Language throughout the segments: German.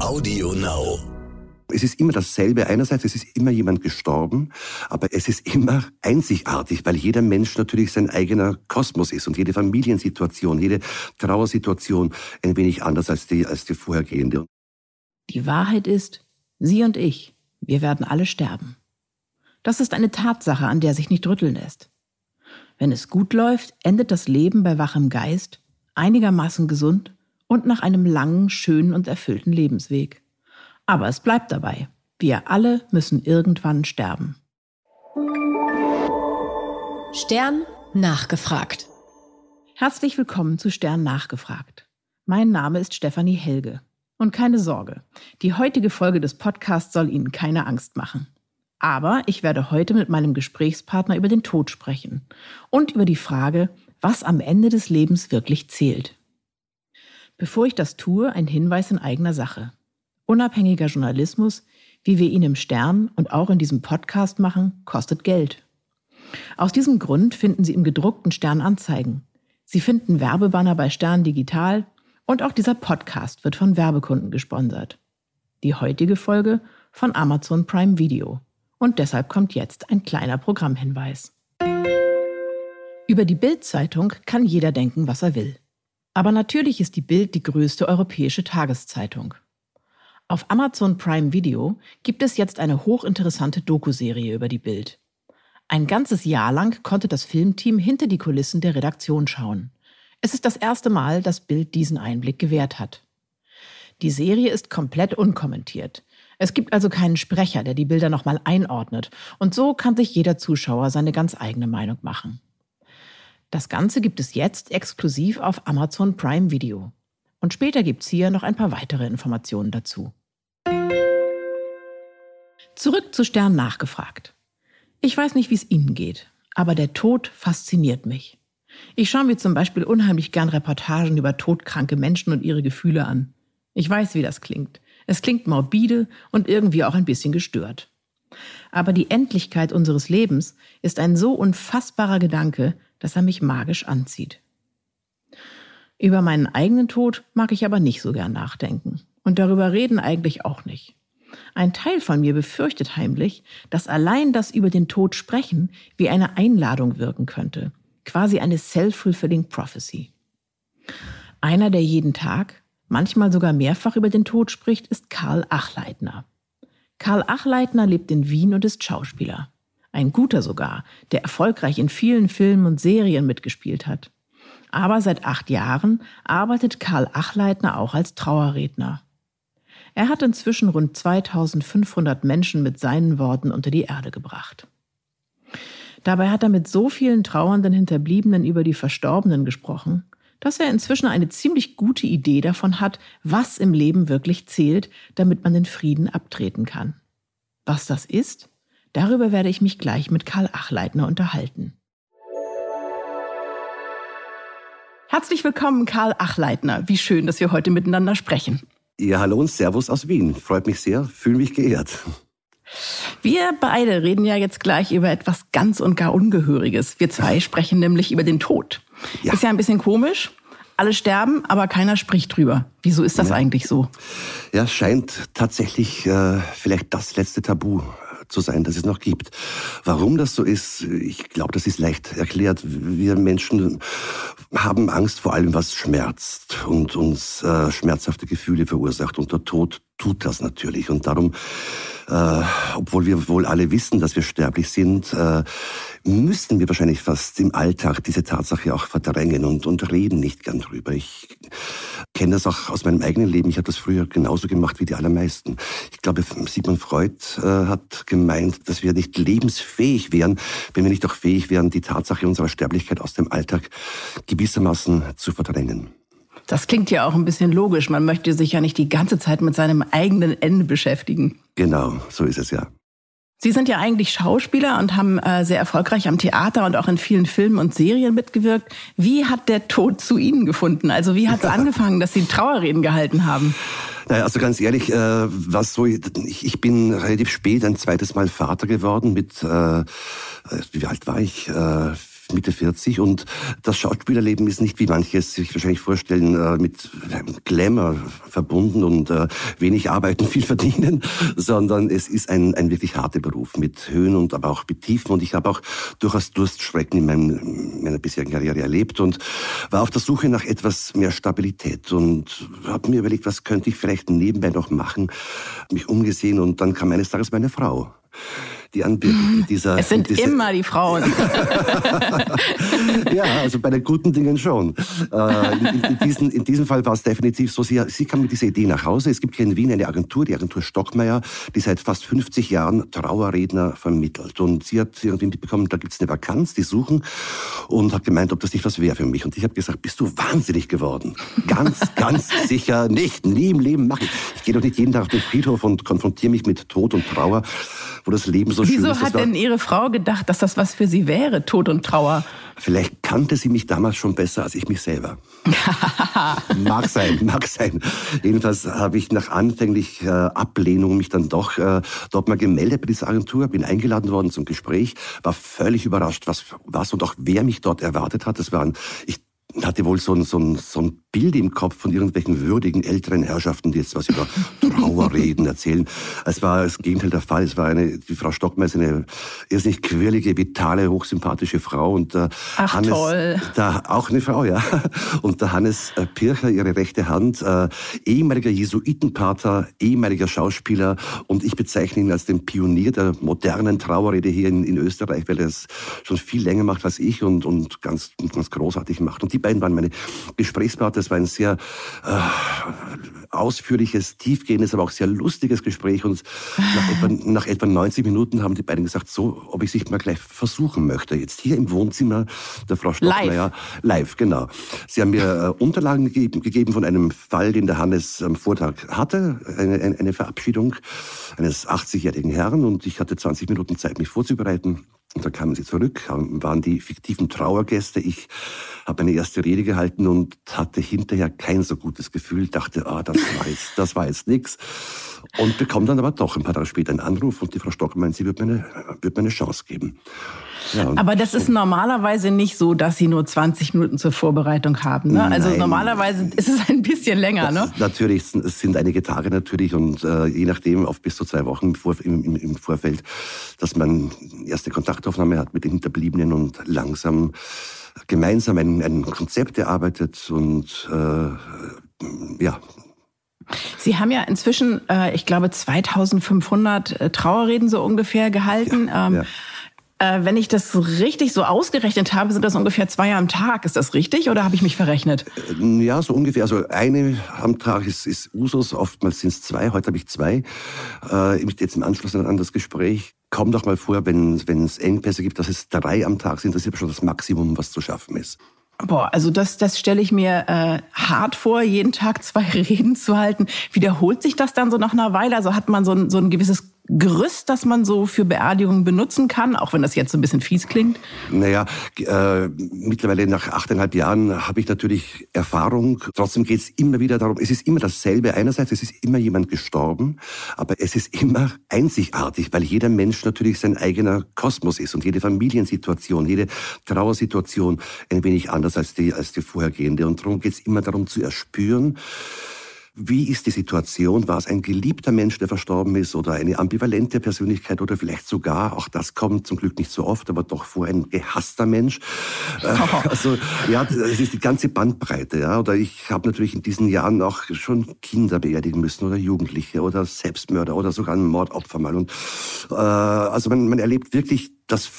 Audio Now. Es ist immer dasselbe. Einerseits, es ist immer jemand gestorben, aber es ist immer einzigartig, weil jeder Mensch natürlich sein eigener Kosmos ist und jede Familiensituation, jede Trauersituation ein wenig anders als die, als die vorhergehende. Die Wahrheit ist, Sie und ich, wir werden alle sterben. Das ist eine Tatsache, an der sich nicht rütteln lässt. Wenn es gut läuft, endet das Leben bei wachem Geist, einigermaßen gesund und nach einem langen, schönen und erfüllten Lebensweg. Aber es bleibt dabei. Wir alle müssen irgendwann sterben. Stern nachgefragt. Herzlich willkommen zu Stern nachgefragt. Mein Name ist Stefanie Helge. Und keine Sorge, die heutige Folge des Podcasts soll Ihnen keine Angst machen. Aber ich werde heute mit meinem Gesprächspartner über den Tod sprechen und über die Frage, was am Ende des Lebens wirklich zählt. Bevor ich das tue, ein Hinweis in eigener Sache. Unabhängiger Journalismus, wie wir ihn im Stern und auch in diesem Podcast machen, kostet Geld. Aus diesem Grund finden Sie im gedruckten Stern Anzeigen. Sie finden Werbebanner bei Stern Digital und auch dieser Podcast wird von Werbekunden gesponsert. Die heutige Folge von Amazon Prime Video. Und deshalb kommt jetzt ein kleiner Programmhinweis. Über die Bild-Zeitung kann jeder denken, was er will. Aber natürlich ist die Bild die größte europäische Tageszeitung. Auf Amazon Prime Video gibt es jetzt eine hochinteressante Dokuserie über die Bild. Ein ganzes Jahr lang konnte das Filmteam hinter die Kulissen der Redaktion schauen. Es ist das erste Mal, dass Bild diesen Einblick gewährt hat. Die Serie ist komplett unkommentiert. Es gibt also keinen Sprecher, der die Bilder nochmal einordnet. Und so kann sich jeder Zuschauer seine ganz eigene Meinung machen. Das Ganze gibt es jetzt exklusiv auf Amazon Prime Video. Und später gibt es hier noch ein paar weitere Informationen dazu. Zurück zu Stern nachgefragt. Ich weiß nicht, wie es Ihnen geht, aber der Tod fasziniert mich. Ich schaue mir zum Beispiel unheimlich gern Reportagen über todkranke Menschen und ihre Gefühle an. Ich weiß, wie das klingt. Es klingt morbide und irgendwie auch ein bisschen gestört. Aber die Endlichkeit unseres Lebens ist ein so unfassbarer Gedanke, dass er mich magisch anzieht. Über meinen eigenen Tod mag ich aber nicht so gern nachdenken. Und darüber reden eigentlich auch nicht. Ein Teil von mir befürchtet heimlich, dass allein das über den Tod sprechen wie eine Einladung wirken könnte. Quasi eine self-fulfilling prophecy. Einer, der jeden Tag, manchmal sogar mehrfach über den Tod spricht, ist Karl Achleitner. Karl Achleitner lebt in Wien und ist Schauspieler ein guter sogar, der erfolgreich in vielen Filmen und Serien mitgespielt hat. Aber seit acht Jahren arbeitet Karl Achleitner auch als Trauerredner. Er hat inzwischen rund 2500 Menschen mit seinen Worten unter die Erde gebracht. Dabei hat er mit so vielen trauernden Hinterbliebenen über die Verstorbenen gesprochen, dass er inzwischen eine ziemlich gute Idee davon hat, was im Leben wirklich zählt, damit man den Frieden abtreten kann. Was das ist, Darüber werde ich mich gleich mit Karl Achleitner unterhalten. Herzlich willkommen, Karl Achleitner. Wie schön, dass wir heute miteinander sprechen. Ja, hallo und Servus aus Wien. Freut mich sehr, fühle mich geehrt. Wir beide reden ja jetzt gleich über etwas ganz und gar Ungehöriges. Wir zwei sprechen nämlich über den Tod. Ja. Ist ja ein bisschen komisch. Alle sterben, aber keiner spricht drüber. Wieso ist das ja. eigentlich so? Ja, scheint tatsächlich äh, vielleicht das letzte Tabu zu sein, das es noch gibt. Warum das so ist, ich glaube, das ist leicht erklärt. Wir Menschen haben Angst vor allem, was schmerzt und uns äh, schmerzhafte Gefühle verursacht. Und der Tod tut das natürlich. Und darum äh, obwohl wir wohl alle wissen, dass wir sterblich sind, äh, müssen wir wahrscheinlich fast im Alltag diese Tatsache auch verdrängen und, und reden nicht gern drüber. Ich kenne das auch aus meinem eigenen Leben. Ich habe das früher genauso gemacht wie die allermeisten. Ich glaube, Sigmund Freud äh, hat gemeint, dass wir nicht lebensfähig wären, wenn wir nicht auch fähig wären, die Tatsache unserer Sterblichkeit aus dem Alltag gewissermaßen zu verdrängen. Das klingt ja auch ein bisschen logisch. Man möchte sich ja nicht die ganze Zeit mit seinem eigenen Ende beschäftigen. Genau, so ist es ja. Sie sind ja eigentlich Schauspieler und haben äh, sehr erfolgreich am Theater und auch in vielen Filmen und Serien mitgewirkt. Wie hat der Tod zu Ihnen gefunden? Also wie hat es angefangen, dass Sie Trauerreden gehalten haben? Naja, also ganz ehrlich, äh, was so, ich, ich bin relativ spät ein zweites Mal Vater geworden mit, äh, wie alt war ich? Äh, Mitte 40 und das Schauspielerleben ist nicht, wie manche es sich wahrscheinlich vorstellen, äh, mit Glamour verbunden und äh, wenig arbeiten, viel verdienen, sondern es ist ein, ein wirklich harter Beruf mit Höhen und aber auch mit Tiefen. Und ich habe auch durchaus Durststrecken in meinem, meiner bisherigen Karriere erlebt und war auf der Suche nach etwas mehr Stabilität und habe mir überlegt, was könnte ich vielleicht nebenbei noch machen, mich umgesehen und dann kam eines Tages meine Frau die Anbindung dieser. Es sind diese, immer die Frauen. ja, also bei den guten Dingen schon. Äh, in, in, diesen, in diesem Fall war es definitiv so, sie, sie kam mit dieser Idee nach Hause. Es gibt hier in Wien eine Agentur, die Agentur Stockmeier, die seit fast 50 Jahren Trauerredner vermittelt. Und sie hat irgendwie mitbekommen, da gibt es eine Vakanz, die suchen und hat gemeint, ob das nicht was wäre für mich. Und ich habe gesagt, bist du wahnsinnig geworden? Ganz, ganz sicher nicht. Nie im Leben mache ich. Ich gehe doch nicht jeden Tag auf den Friedhof und konfrontiere mich mit Tod und Trauer, wo das Leben so Wieso schön ist. Wieso hat denn Ihre Frau gedacht, dass das was für sie wäre, Tod und Trauer? Vielleicht kannte sie mich damals schon besser als ich mich selber. mag sein, mag sein. Jedenfalls habe ich nach anfänglich äh, Ablehnung mich dann doch äh, dort mal gemeldet bei dieser Agentur, bin eingeladen worden zum Gespräch, war völlig überrascht, was, was und auch wer mich dort erwartet hat. Das waren, ich hatte wohl so ein, so, ein, so ein Bild im Kopf von irgendwelchen würdigen älteren Herrschaften, die jetzt was über Trauerreden erzählen. Es war das Gegenteil der Fall. Es war eine, die Frau Stockmeier eine irrsinnig quirlige, vitale, hochsympathische Frau und der Ach, Hannes, toll. Da, auch eine Frau, ja. Und der Hannes äh, Pircher, ihre rechte Hand, äh, ehemaliger Jesuitenpater, ehemaliger Schauspieler und ich bezeichne ihn als den Pionier der modernen Trauerrede hier in, in Österreich, weil er es schon viel länger macht als ich und, und ganz, ganz großartig macht. Und die beiden waren meine Gesprächspartner. Es war ein sehr äh, ausführliches, tiefgehendes, aber auch sehr lustiges Gespräch. Und nach etwa, nach etwa 90 Minuten haben die beiden gesagt, so, ob ich sich mal gleich versuchen möchte. Jetzt hier im Wohnzimmer der Frau Stockmeier. Live. Live, genau. Sie haben mir äh, Unterlagen gegeben, gegeben von einem Fall, den der Hannes am Vortag hatte. Eine, eine, eine Verabschiedung eines 80-jährigen Herrn. Und ich hatte 20 Minuten Zeit, mich vorzubereiten. Und dann kamen sie zurück, waren die fiktiven Trauergäste. Ich habe eine erste Rede gehalten und hatte hinterher kein so gutes Gefühl, dachte, ah, das war jetzt, das war jetzt nix. Und bekomme dann aber doch ein paar Tage später einen Anruf und die Frau Stock meint, sie wird mir eine, wird mir eine Chance geben. Ja, aber das ist normalerweise nicht so, dass Sie nur 20 Minuten zur Vorbereitung haben. Ne? Also normalerweise ist es ein bisschen länger. Ne? Natürlich, es sind einige Tage natürlich und äh, je nachdem auf bis zu zwei Wochen im, im, im Vorfeld, dass man erste Kontaktaufnahme hat mit den Hinterbliebenen und langsam gemeinsam ein, ein Konzept erarbeitet und äh, ja, Sie haben ja inzwischen, äh, ich glaube, 2500 äh, Trauerreden so ungefähr gehalten. Ja, ähm, ja. Äh, wenn ich das richtig so ausgerechnet habe, sind das ungefähr zwei am Tag. Ist das richtig oder habe ich mich verrechnet? Äh, ja, so ungefähr. Also eine am Tag ist, ist Usus, oftmals sind es zwei. Heute habe ich zwei. Äh, jetzt im Anschluss an das Gespräch kommt doch mal vor, wenn es Engpässe gibt, dass es drei am Tag sind. Das ist schon das Maximum, was zu schaffen ist. Boah, also das, das stelle ich mir äh, hart vor, jeden Tag zwei Reden zu halten. Wiederholt sich das dann so nach einer Weile? Also hat man so ein, so ein gewisses Gerüst, das man so für Beerdigungen benutzen kann, auch wenn das jetzt so ein bisschen fies klingt? Naja, äh, mittlerweile nach achteinhalb Jahren habe ich natürlich Erfahrung. Trotzdem geht es immer wieder darum, es ist immer dasselbe. Einerseits, es ist immer jemand gestorben, aber es ist immer einzigartig, weil jeder Mensch natürlich sein eigener Kosmos ist und jede Familiensituation, jede Trauersituation ein wenig anders als die, als die vorhergehende. Und darum geht es immer darum zu erspüren, wie ist die Situation? War es ein geliebter Mensch, der verstorben ist oder eine ambivalente Persönlichkeit oder vielleicht sogar, auch das kommt zum Glück nicht so oft, aber doch vor ein gehasster Mensch? Oh. Also ja, es ist die ganze Bandbreite. Ja. Oder ich habe natürlich in diesen Jahren auch schon Kinder beerdigen müssen oder Jugendliche oder Selbstmörder oder sogar ein Mordopfer mal. Und, äh, also man, man erlebt wirklich das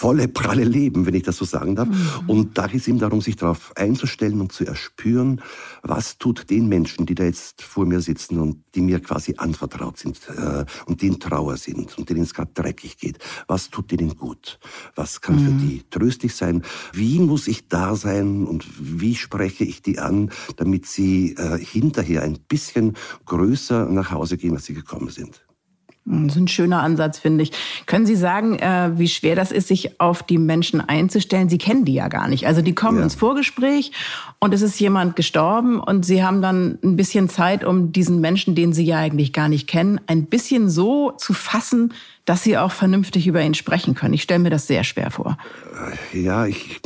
volle, pralle Leben, wenn ich das so sagen darf. Mhm. Und da geht es ihm darum, sich darauf einzustellen und zu erspüren, was tut den Menschen, die da jetzt vor mir sitzen und die mir quasi anvertraut sind äh, und die in Trauer sind und denen es gerade dreckig geht. Was tut denen gut? Was kann mhm. für die tröstlich sein? Wie muss ich da sein und wie spreche ich die an, damit sie äh, hinterher ein bisschen größer nach Hause gehen, als sie gekommen sind? Das ist ein schöner Ansatz, finde ich. Können Sie sagen, äh, wie schwer das ist, sich auf die Menschen einzustellen? Sie kennen die ja gar nicht. Also die kommen ja. ins Vorgespräch und es ist jemand gestorben und Sie haben dann ein bisschen Zeit, um diesen Menschen, den Sie ja eigentlich gar nicht kennen, ein bisschen so zu fassen, dass Sie auch vernünftig über ihn sprechen können. Ich stelle mir das sehr schwer vor. Äh, ja, ich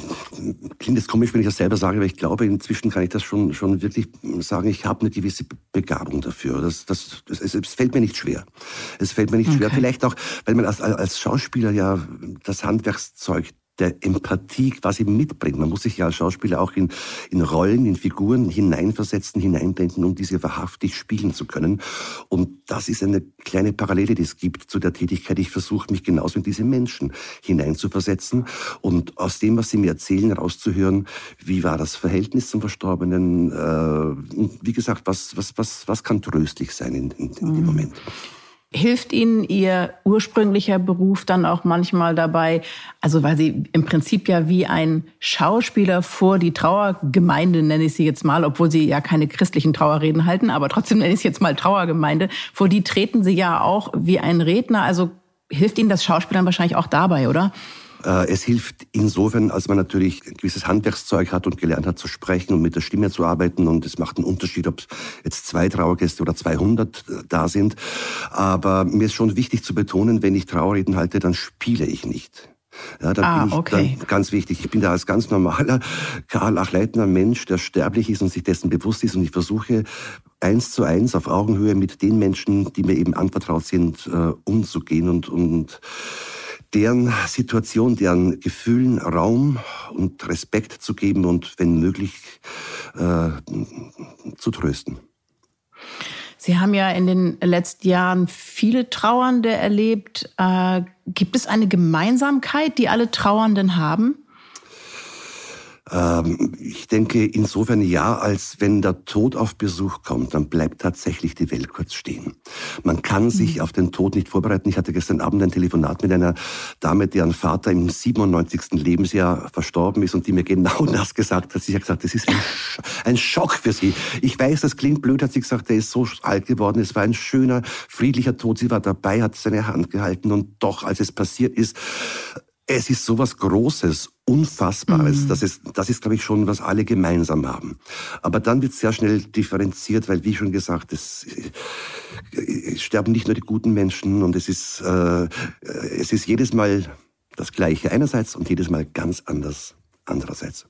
klingt jetzt komisch, wenn ich das selber sage, aber ich glaube, inzwischen kann ich das schon, schon wirklich sagen, ich habe eine gewisse Begabung dafür. Das, das, das, es fällt mir nicht schwer. Es fällt mir nicht okay. schwer. Vielleicht auch, weil man als, als Schauspieler ja das Handwerkszeug der Empathie quasi mitbringt. Man muss sich ja als Schauspieler auch in, in Rollen, in Figuren hineinversetzen, hineindenken, um diese wahrhaftig spielen zu können. Und das ist eine kleine Parallele, die es gibt zu der Tätigkeit. Ich versuche mich genauso in diese Menschen hineinzuversetzen und aus dem, was sie mir erzählen, rauszuhören, wie war das Verhältnis zum Verstorbenen. Äh, wie gesagt, was, was, was, was kann tröstlich sein in, in, in dem mhm. Moment. Hilft Ihnen Ihr ursprünglicher Beruf dann auch manchmal dabei, also weil Sie im Prinzip ja wie ein Schauspieler vor die Trauergemeinde, nenne ich sie jetzt mal, obwohl Sie ja keine christlichen Trauerreden halten, aber trotzdem nenne ich sie jetzt mal Trauergemeinde, vor die treten Sie ja auch wie ein Redner. Also hilft Ihnen das Schauspielern wahrscheinlich auch dabei, oder? Äh, es hilft insofern, als man natürlich ein gewisses Handwerkszeug hat und gelernt hat zu sprechen und mit der Stimme zu arbeiten. Und es macht einen Unterschied, ob jetzt zwei Trauergäste oder 200 äh, da sind. Aber mir ist schon wichtig zu betonen, wenn ich Trauerreden halte, dann spiele ich nicht. Ja, da ah, bin ich okay. dann ganz wichtig. Ich bin da als ganz normaler Karl Achleitner Mensch, der sterblich ist und sich dessen bewusst ist. Und ich versuche eins zu eins auf Augenhöhe mit den Menschen, die mir eben anvertraut sind, äh, umzugehen und, und deren Situation, deren Gefühlen Raum und Respekt zu geben und wenn möglich äh, zu trösten. Sie haben ja in den letzten Jahren viele Trauernde erlebt. Äh, gibt es eine Gemeinsamkeit, die alle Trauernden haben? Ähm, ich denke insofern ja, als wenn der Tod auf Besuch kommt, dann bleibt tatsächlich die Welt kurz stehen. Man kann sich mhm. auf den Tod nicht vorbereiten. Ich hatte gestern Abend ein Telefonat mit einer Dame, deren Vater im 97. Lebensjahr verstorben ist und die mir genau das gesagt hat. Sie hat gesagt, das ist ein, ein Schock für sie. Ich weiß, das klingt blöd, hat sie gesagt, er ist so alt geworden. Es war ein schöner, friedlicher Tod. Sie war dabei, hat seine Hand gehalten und doch, als es passiert ist, es ist sowas Großes, Unfassbares. Mhm. Das ist, das ist, glaube ich, schon, was alle gemeinsam haben. Aber dann wird sehr schnell differenziert, weil, wie schon gesagt, es, es sterben nicht nur die guten Menschen und es ist, äh, es ist jedes Mal das Gleiche einerseits und jedes Mal ganz anders andererseits.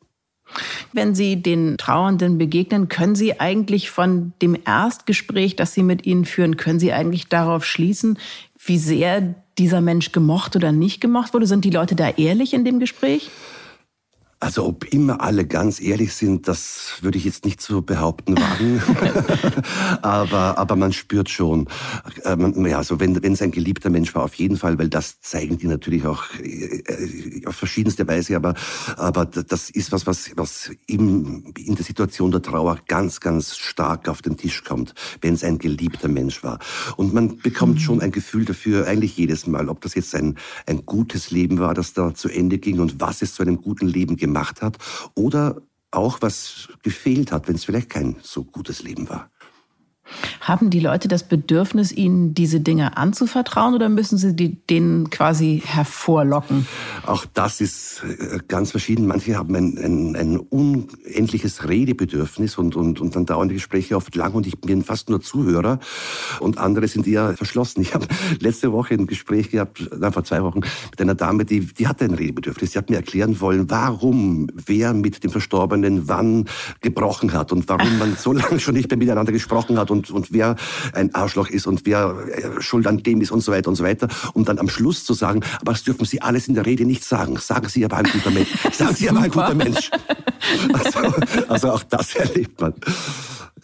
Wenn Sie den Trauernden begegnen, können Sie eigentlich von dem Erstgespräch, das Sie mit ihnen führen, können Sie eigentlich darauf schließen, wie sehr dieser Mensch gemocht oder nicht gemocht wurde? Sind die Leute da ehrlich in dem Gespräch? Also ob immer alle ganz ehrlich sind, das würde ich jetzt nicht so behaupten wagen. aber, aber man spürt schon, ähm, ja, wenn, wenn es ein geliebter Mensch war, auf jeden Fall, weil das zeigen die natürlich auch äh, auf verschiedenste Weise. Aber, aber das ist was, was, was im, in der Situation der Trauer ganz, ganz stark auf den Tisch kommt, wenn es ein geliebter Mensch war. Und man bekommt mhm. schon ein Gefühl dafür, eigentlich jedes Mal, ob das jetzt ein, ein gutes Leben war, das da zu Ende ging und was es zu einem guten Leben gemacht gemacht hat oder auch was gefehlt hat, wenn es vielleicht kein so gutes Leben war. Haben die Leute das Bedürfnis, Ihnen diese Dinge anzuvertrauen oder müssen Sie die, denen quasi hervorlocken? Auch das ist äh, ganz verschieden. Manche haben ein, ein, ein unendliches Redebedürfnis und, und, und dann dauern die Gespräche oft lang und ich bin fast nur Zuhörer und andere sind eher verschlossen. Ich habe letzte Woche ein Gespräch gehabt, nein, vor zwei Wochen, mit einer Dame, die, die hatte ein Redebedürfnis. Sie hat mir erklären wollen, warum wer mit dem Verstorbenen wann gebrochen hat und warum man so lange schon nicht mehr miteinander gesprochen hat und, und wer ein Arschloch ist und wer äh, schuld an dem ist und so weiter und so weiter. Um dann am Schluss zu sagen, aber das dürfen Sie alles in der Rede nicht sagen. Sagen Sie aber ein guter Mensch. Sagen Sie aber ein guter Mensch. Also, also auch das erlebt man.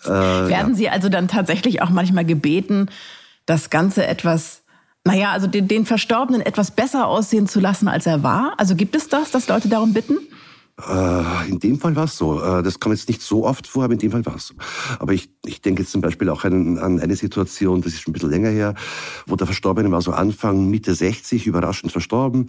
Äh, Werden ja. Sie also dann tatsächlich auch manchmal gebeten, das Ganze etwas naja, also den, den Verstorbenen etwas besser aussehen zu lassen, als er war? Also gibt es das, dass Leute darum bitten? Äh, in dem Fall war es so. Äh, das kommt jetzt nicht so oft vor, aber in dem Fall war es so. Aber ich, ich denke jetzt zum Beispiel auch an, an eine Situation, das ist schon ein bisschen länger her, wo der Verstorbene war so Anfang, Mitte 60, überraschend verstorben.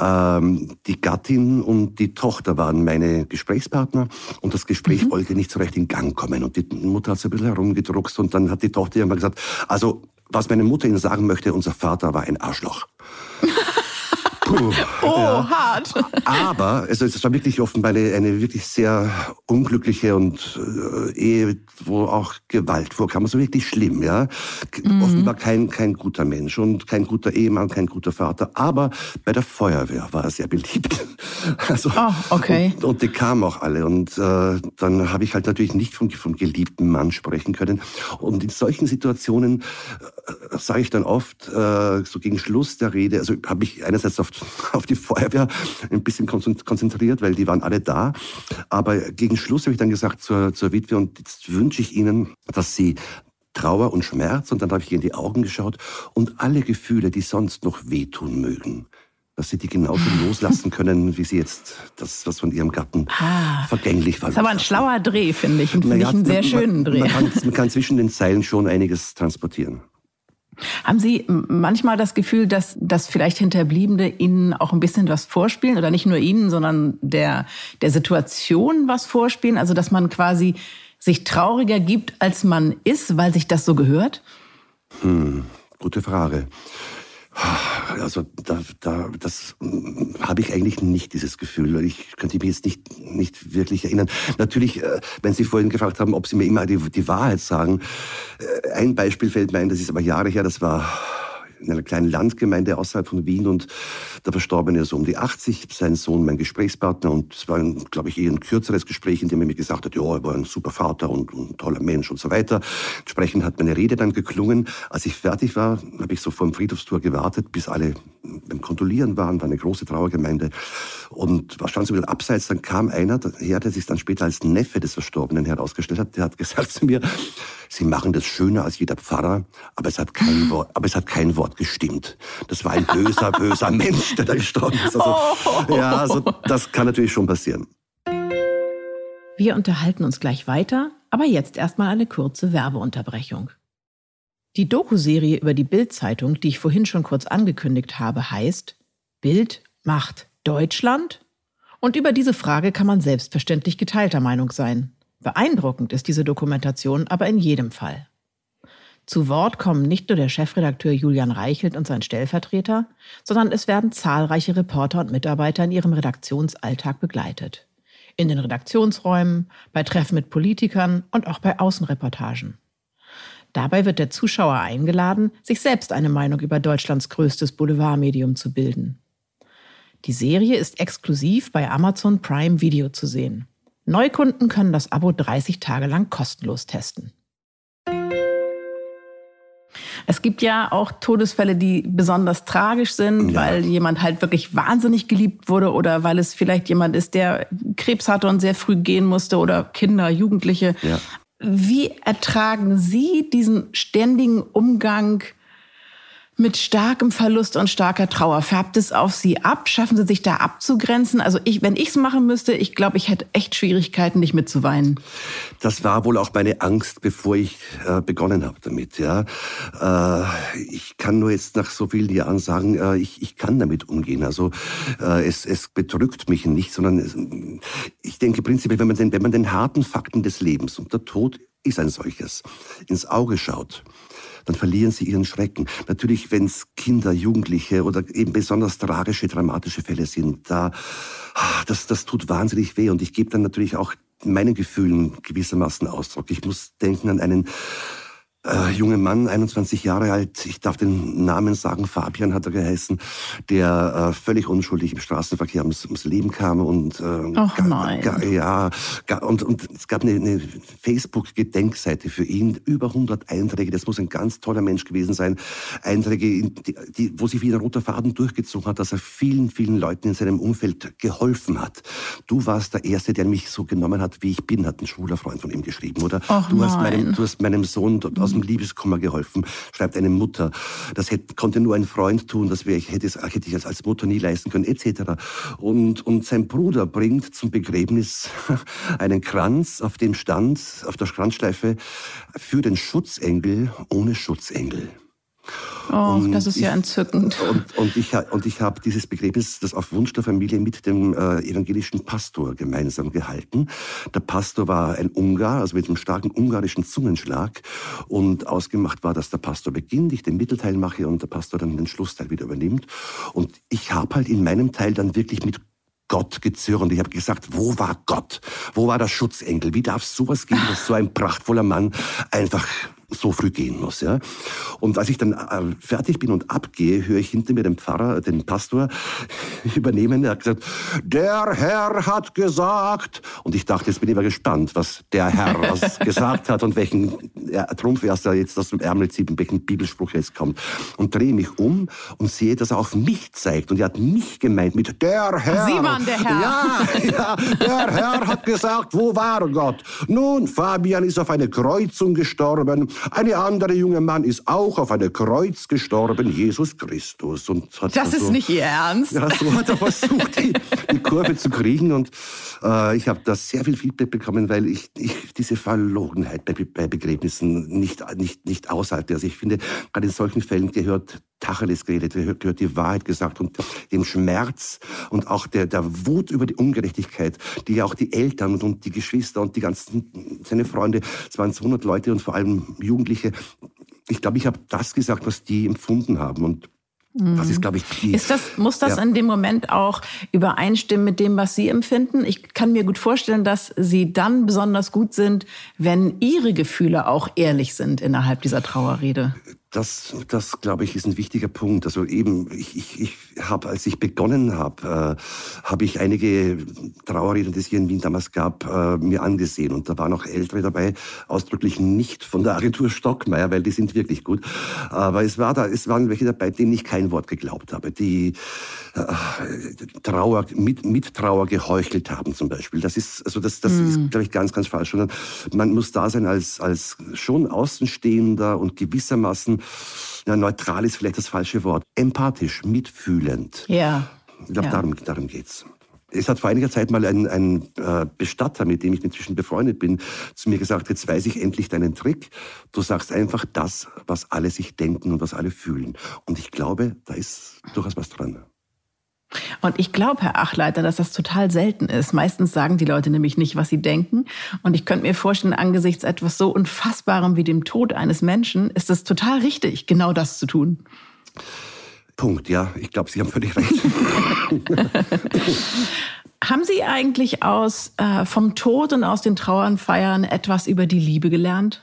Ähm, die Gattin und die Tochter waren meine Gesprächspartner und das Gespräch mhm. wollte nicht so recht in Gang kommen. Und die Mutter hat so ein bisschen herumgedruckst und dann hat die Tochter immer gesagt, also was meine Mutter Ihnen sagen möchte, unser Vater war ein Arschloch. Puh, oh, ja. hart. Aber also es war wirklich offenbar eine, eine wirklich sehr unglückliche und äh, Ehe, wo auch Gewalt vorkam. Also wirklich schlimm, ja. Mhm. Offenbar kein, kein guter Mensch und kein guter Ehemann, kein guter Vater. Aber bei der Feuerwehr war er sehr beliebt. Also, oh, okay. Und, und, die kamen auch alle. Und äh, dann habe ich halt natürlich nicht vom, vom geliebten Mann sprechen können. Und in solchen Situationen äh, sage ich dann oft, äh, so gegen Schluss der Rede, also habe ich einerseits auf auf die Feuerwehr ein bisschen konzentriert, weil die waren alle da. Aber gegen Schluss habe ich dann gesagt zur, zur Witwe, und jetzt wünsche ich Ihnen, dass Sie Trauer und Schmerz, und dann habe ich ihr in die Augen geschaut, und alle Gefühle, die sonst noch wehtun mögen, dass sie die genauso loslassen können, wie sie jetzt das, was von ihrem Gatten ah, vergänglich war. Das ist aber ein schlauer Dreh, finde ich. Finde naja, ich einen sehr man, schönen Dreh. Man kann, man kann zwischen den Zeilen schon einiges transportieren. Haben Sie manchmal das Gefühl, dass, dass vielleicht Hinterbliebene Ihnen auch ein bisschen was vorspielen oder nicht nur Ihnen, sondern der, der Situation was vorspielen? Also, dass man quasi sich trauriger gibt, als man ist, weil sich das so gehört? Hm, gute Frage. Also da, da, das habe ich eigentlich nicht, dieses Gefühl. Ich könnte mich jetzt nicht, nicht wirklich erinnern. Natürlich, äh, wenn Sie vorhin gefragt haben, ob Sie mir immer die, die Wahrheit sagen. Äh, ein Beispiel fällt mir ein, das ist aber Jahre her, das war in einer kleinen Landgemeinde außerhalb von Wien und der Verstorbene ist so um die 80, sein Sohn mein Gesprächspartner und es war, glaube ich, eher ein kürzeres Gespräch, in dem er mir gesagt hat, ja, er war ein super Vater und, ein toller Mensch und so weiter. Entsprechend hat meine Rede dann geklungen. Als ich fertig war, habe ich so vor dem Friedhofstor gewartet, bis alle beim Kondolieren waren, war eine große Trauergemeinde und war stand so wieder abseits, dann kam einer her, der sich dann später als Neffe des Verstorbenen herausgestellt hat, der hat gesagt zu mir, Sie machen das schöner als jeder Pfarrer, aber es hat kein Wort, aber es hat kein Wort gestimmt. Das war ein böser, böser Mensch, der da gestorben ist. Also, oh. ja, also das kann natürlich schon passieren. Wir unterhalten uns gleich weiter, aber jetzt erstmal eine kurze Werbeunterbrechung. Die Doku-Serie über die Bild-Zeitung, die ich vorhin schon kurz angekündigt habe, heißt Bild macht Deutschland? Und über diese Frage kann man selbstverständlich geteilter Meinung sein. Beeindruckend ist diese Dokumentation aber in jedem Fall. Zu Wort kommen nicht nur der Chefredakteur Julian Reichelt und sein Stellvertreter, sondern es werden zahlreiche Reporter und Mitarbeiter in ihrem Redaktionsalltag begleitet. In den Redaktionsräumen, bei Treffen mit Politikern und auch bei Außenreportagen. Dabei wird der Zuschauer eingeladen, sich selbst eine Meinung über Deutschlands größtes Boulevardmedium zu bilden. Die Serie ist exklusiv bei Amazon Prime Video zu sehen. Neukunden können das Abo 30 Tage lang kostenlos testen. Es gibt ja auch Todesfälle, die besonders tragisch sind, ja. weil jemand halt wirklich wahnsinnig geliebt wurde oder weil es vielleicht jemand ist, der Krebs hatte und sehr früh gehen musste oder Kinder, Jugendliche. Ja. Wie ertragen Sie diesen ständigen Umgang mit starkem Verlust und starker Trauer. Färbt es auf Sie ab? Schaffen Sie sich da abzugrenzen? Also ich, wenn ich es machen müsste, ich glaube, ich hätte echt Schwierigkeiten, nicht mitzuweinen. Das war wohl auch meine Angst, bevor ich äh, begonnen habe damit. Ja, äh, ich kann nur jetzt nach so vielen Jahren sagen, äh, ich, ich kann damit umgehen. Also äh, es, es bedrückt mich nicht, sondern es, ich denke prinzipiell, wenn man den, wenn man den harten Fakten des Lebens und der Tod ist ein solches ins Auge schaut dann verlieren sie ihren Schrecken. Natürlich, wenn es Kinder, Jugendliche oder eben besonders tragische, dramatische Fälle sind, da, ah, das, das tut wahnsinnig weh. Und ich gebe dann natürlich auch meinen Gefühlen gewissermaßen Ausdruck. Ich muss denken an einen äh, junge Mann, 21 Jahre alt, ich darf den Namen sagen, Fabian hat er geheißen, der äh, völlig unschuldig im Straßenverkehr ums, ums Leben kam und äh, Ach, nein. Ja und, und es gab eine, eine Facebook-Gedenkseite für ihn, über 100 Einträge, das muss ein ganz toller Mensch gewesen sein, Einträge, die, die, wo sich wie ein roter Faden durchgezogen hat, dass er vielen, vielen Leuten in seinem Umfeld geholfen hat. Du warst der Erste, der mich so genommen hat, wie ich bin, hat ein schwuler Freund von ihm geschrieben, oder? Ach, du, hast meinem, du hast meinem Sohn aus diesem Liebeskummer geholfen, schreibt eine Mutter. Das hätte, konnte nur ein Freund tun, das wäre hätte, hätte ich als, als Mutter nie leisten können, etc. Und, und sein Bruder bringt zum Begräbnis einen Kranz, auf dem stand, auf der Kranzschleife, für den Schutzengel ohne Schutzengel. Oh, das ist ich, ja entzückend. Und, und ich, und ich habe dieses Begräbnis, das auf Wunsch der Familie mit dem äh, evangelischen Pastor gemeinsam gehalten. Der Pastor war ein Ungar, also mit einem starken ungarischen Zungenschlag. Und ausgemacht war, dass der Pastor beginnt, ich den Mittelteil mache und der Pastor dann den Schlussteil wieder übernimmt. Und ich habe halt in meinem Teil dann wirklich mit Gott gezürnt. Ich habe gesagt, wo war Gott? Wo war der Schutzengel? Wie darf sowas gehen, dass so ein prachtvoller Mann einfach so früh gehen muss. Ja? Und als ich dann äh, fertig bin und abgehe, höre ich hinter mir den Pfarrer, den Pastor übernehmen. Er hat gesagt, der Herr hat gesagt. Und ich dachte, jetzt bin ich mal gespannt, was der Herr was gesagt hat und welchen ja, Trumpf er jetzt aus dem Ärmel zieht und welchen Bibelspruch jetzt kommt. Und drehe mich um und sehe, dass er auf mich zeigt. Und er hat mich gemeint mit der Herr. Sie waren der Herr. Ja, ja, der Herr hat gesagt, wo war Gott? Nun, Fabian ist auf eine Kreuzung gestorben eine andere junge Mann ist auch auf einem Kreuz gestorben, Jesus Christus. Und hat das ist so, nicht Ihr Ernst? Ja, so hat er versucht, die, die Kurve zu kriegen. Und äh, ich habe da sehr viel Feedback bekommen, weil ich, ich diese Verlogenheit bei, bei Begräbnissen nicht, nicht, nicht aushalte. Also ich finde, gerade in solchen Fällen gehört Tacheles geredet, gehört die Wahrheit gesagt und dem Schmerz und auch der, der Wut über die Ungerechtigkeit, die ja auch die Eltern und die Geschwister und die ganzen, seine Freunde, es waren 200 Leute und vor allem Jugendliche, ich glaube, ich habe das gesagt, was die empfunden haben und das ist, glaube ich, die, ist das, muss das ja. in dem Moment auch übereinstimmen mit dem, was Sie empfinden? Ich kann mir gut vorstellen, dass Sie dann besonders gut sind, wenn Ihre Gefühle auch ehrlich sind innerhalb dieser Trauerrede. Das, das glaube ich, ist ein wichtiger Punkt. Also eben, ich, ich, ich habe, als ich begonnen habe, äh, habe ich einige Trauerreden, die es hier in Wien damals gab, äh, mir angesehen. Und da waren auch Ältere dabei, ausdrücklich nicht von der Agentur Stockmeier, weil die sind wirklich gut. Aber es, war da, es waren welche dabei, denen ich kein Wort geglaubt habe, die äh, Trauer, mit, mit Trauer geheuchelt haben zum Beispiel. Das ist, also das, das mm. ist, glaube ich, ganz, ganz falsch. Sondern man muss da sein als, als schon Außenstehender und gewissermaßen ja, neutral ist vielleicht das falsche Wort, empathisch, mitfühlend. Ja. Ich glaube, ja. darum, darum geht's. Es hat vor einiger Zeit mal ein, ein äh, Bestatter, mit dem ich inzwischen befreundet bin, zu mir gesagt, jetzt weiß ich endlich deinen Trick. Du sagst einfach das, was alle sich denken und was alle fühlen. Und ich glaube, da ist durchaus was dran. Und ich glaube, Herr Achleiter, dass das total selten ist. Meistens sagen die Leute nämlich nicht, was sie denken. Und ich könnte mir vorstellen, angesichts etwas so Unfassbarem wie dem Tod eines Menschen, ist es total richtig, genau das zu tun. Punkt, ja. Ich glaube, Sie haben völlig recht. haben Sie eigentlich aus äh, vom Tod und aus den Trauernfeiern etwas über die Liebe gelernt?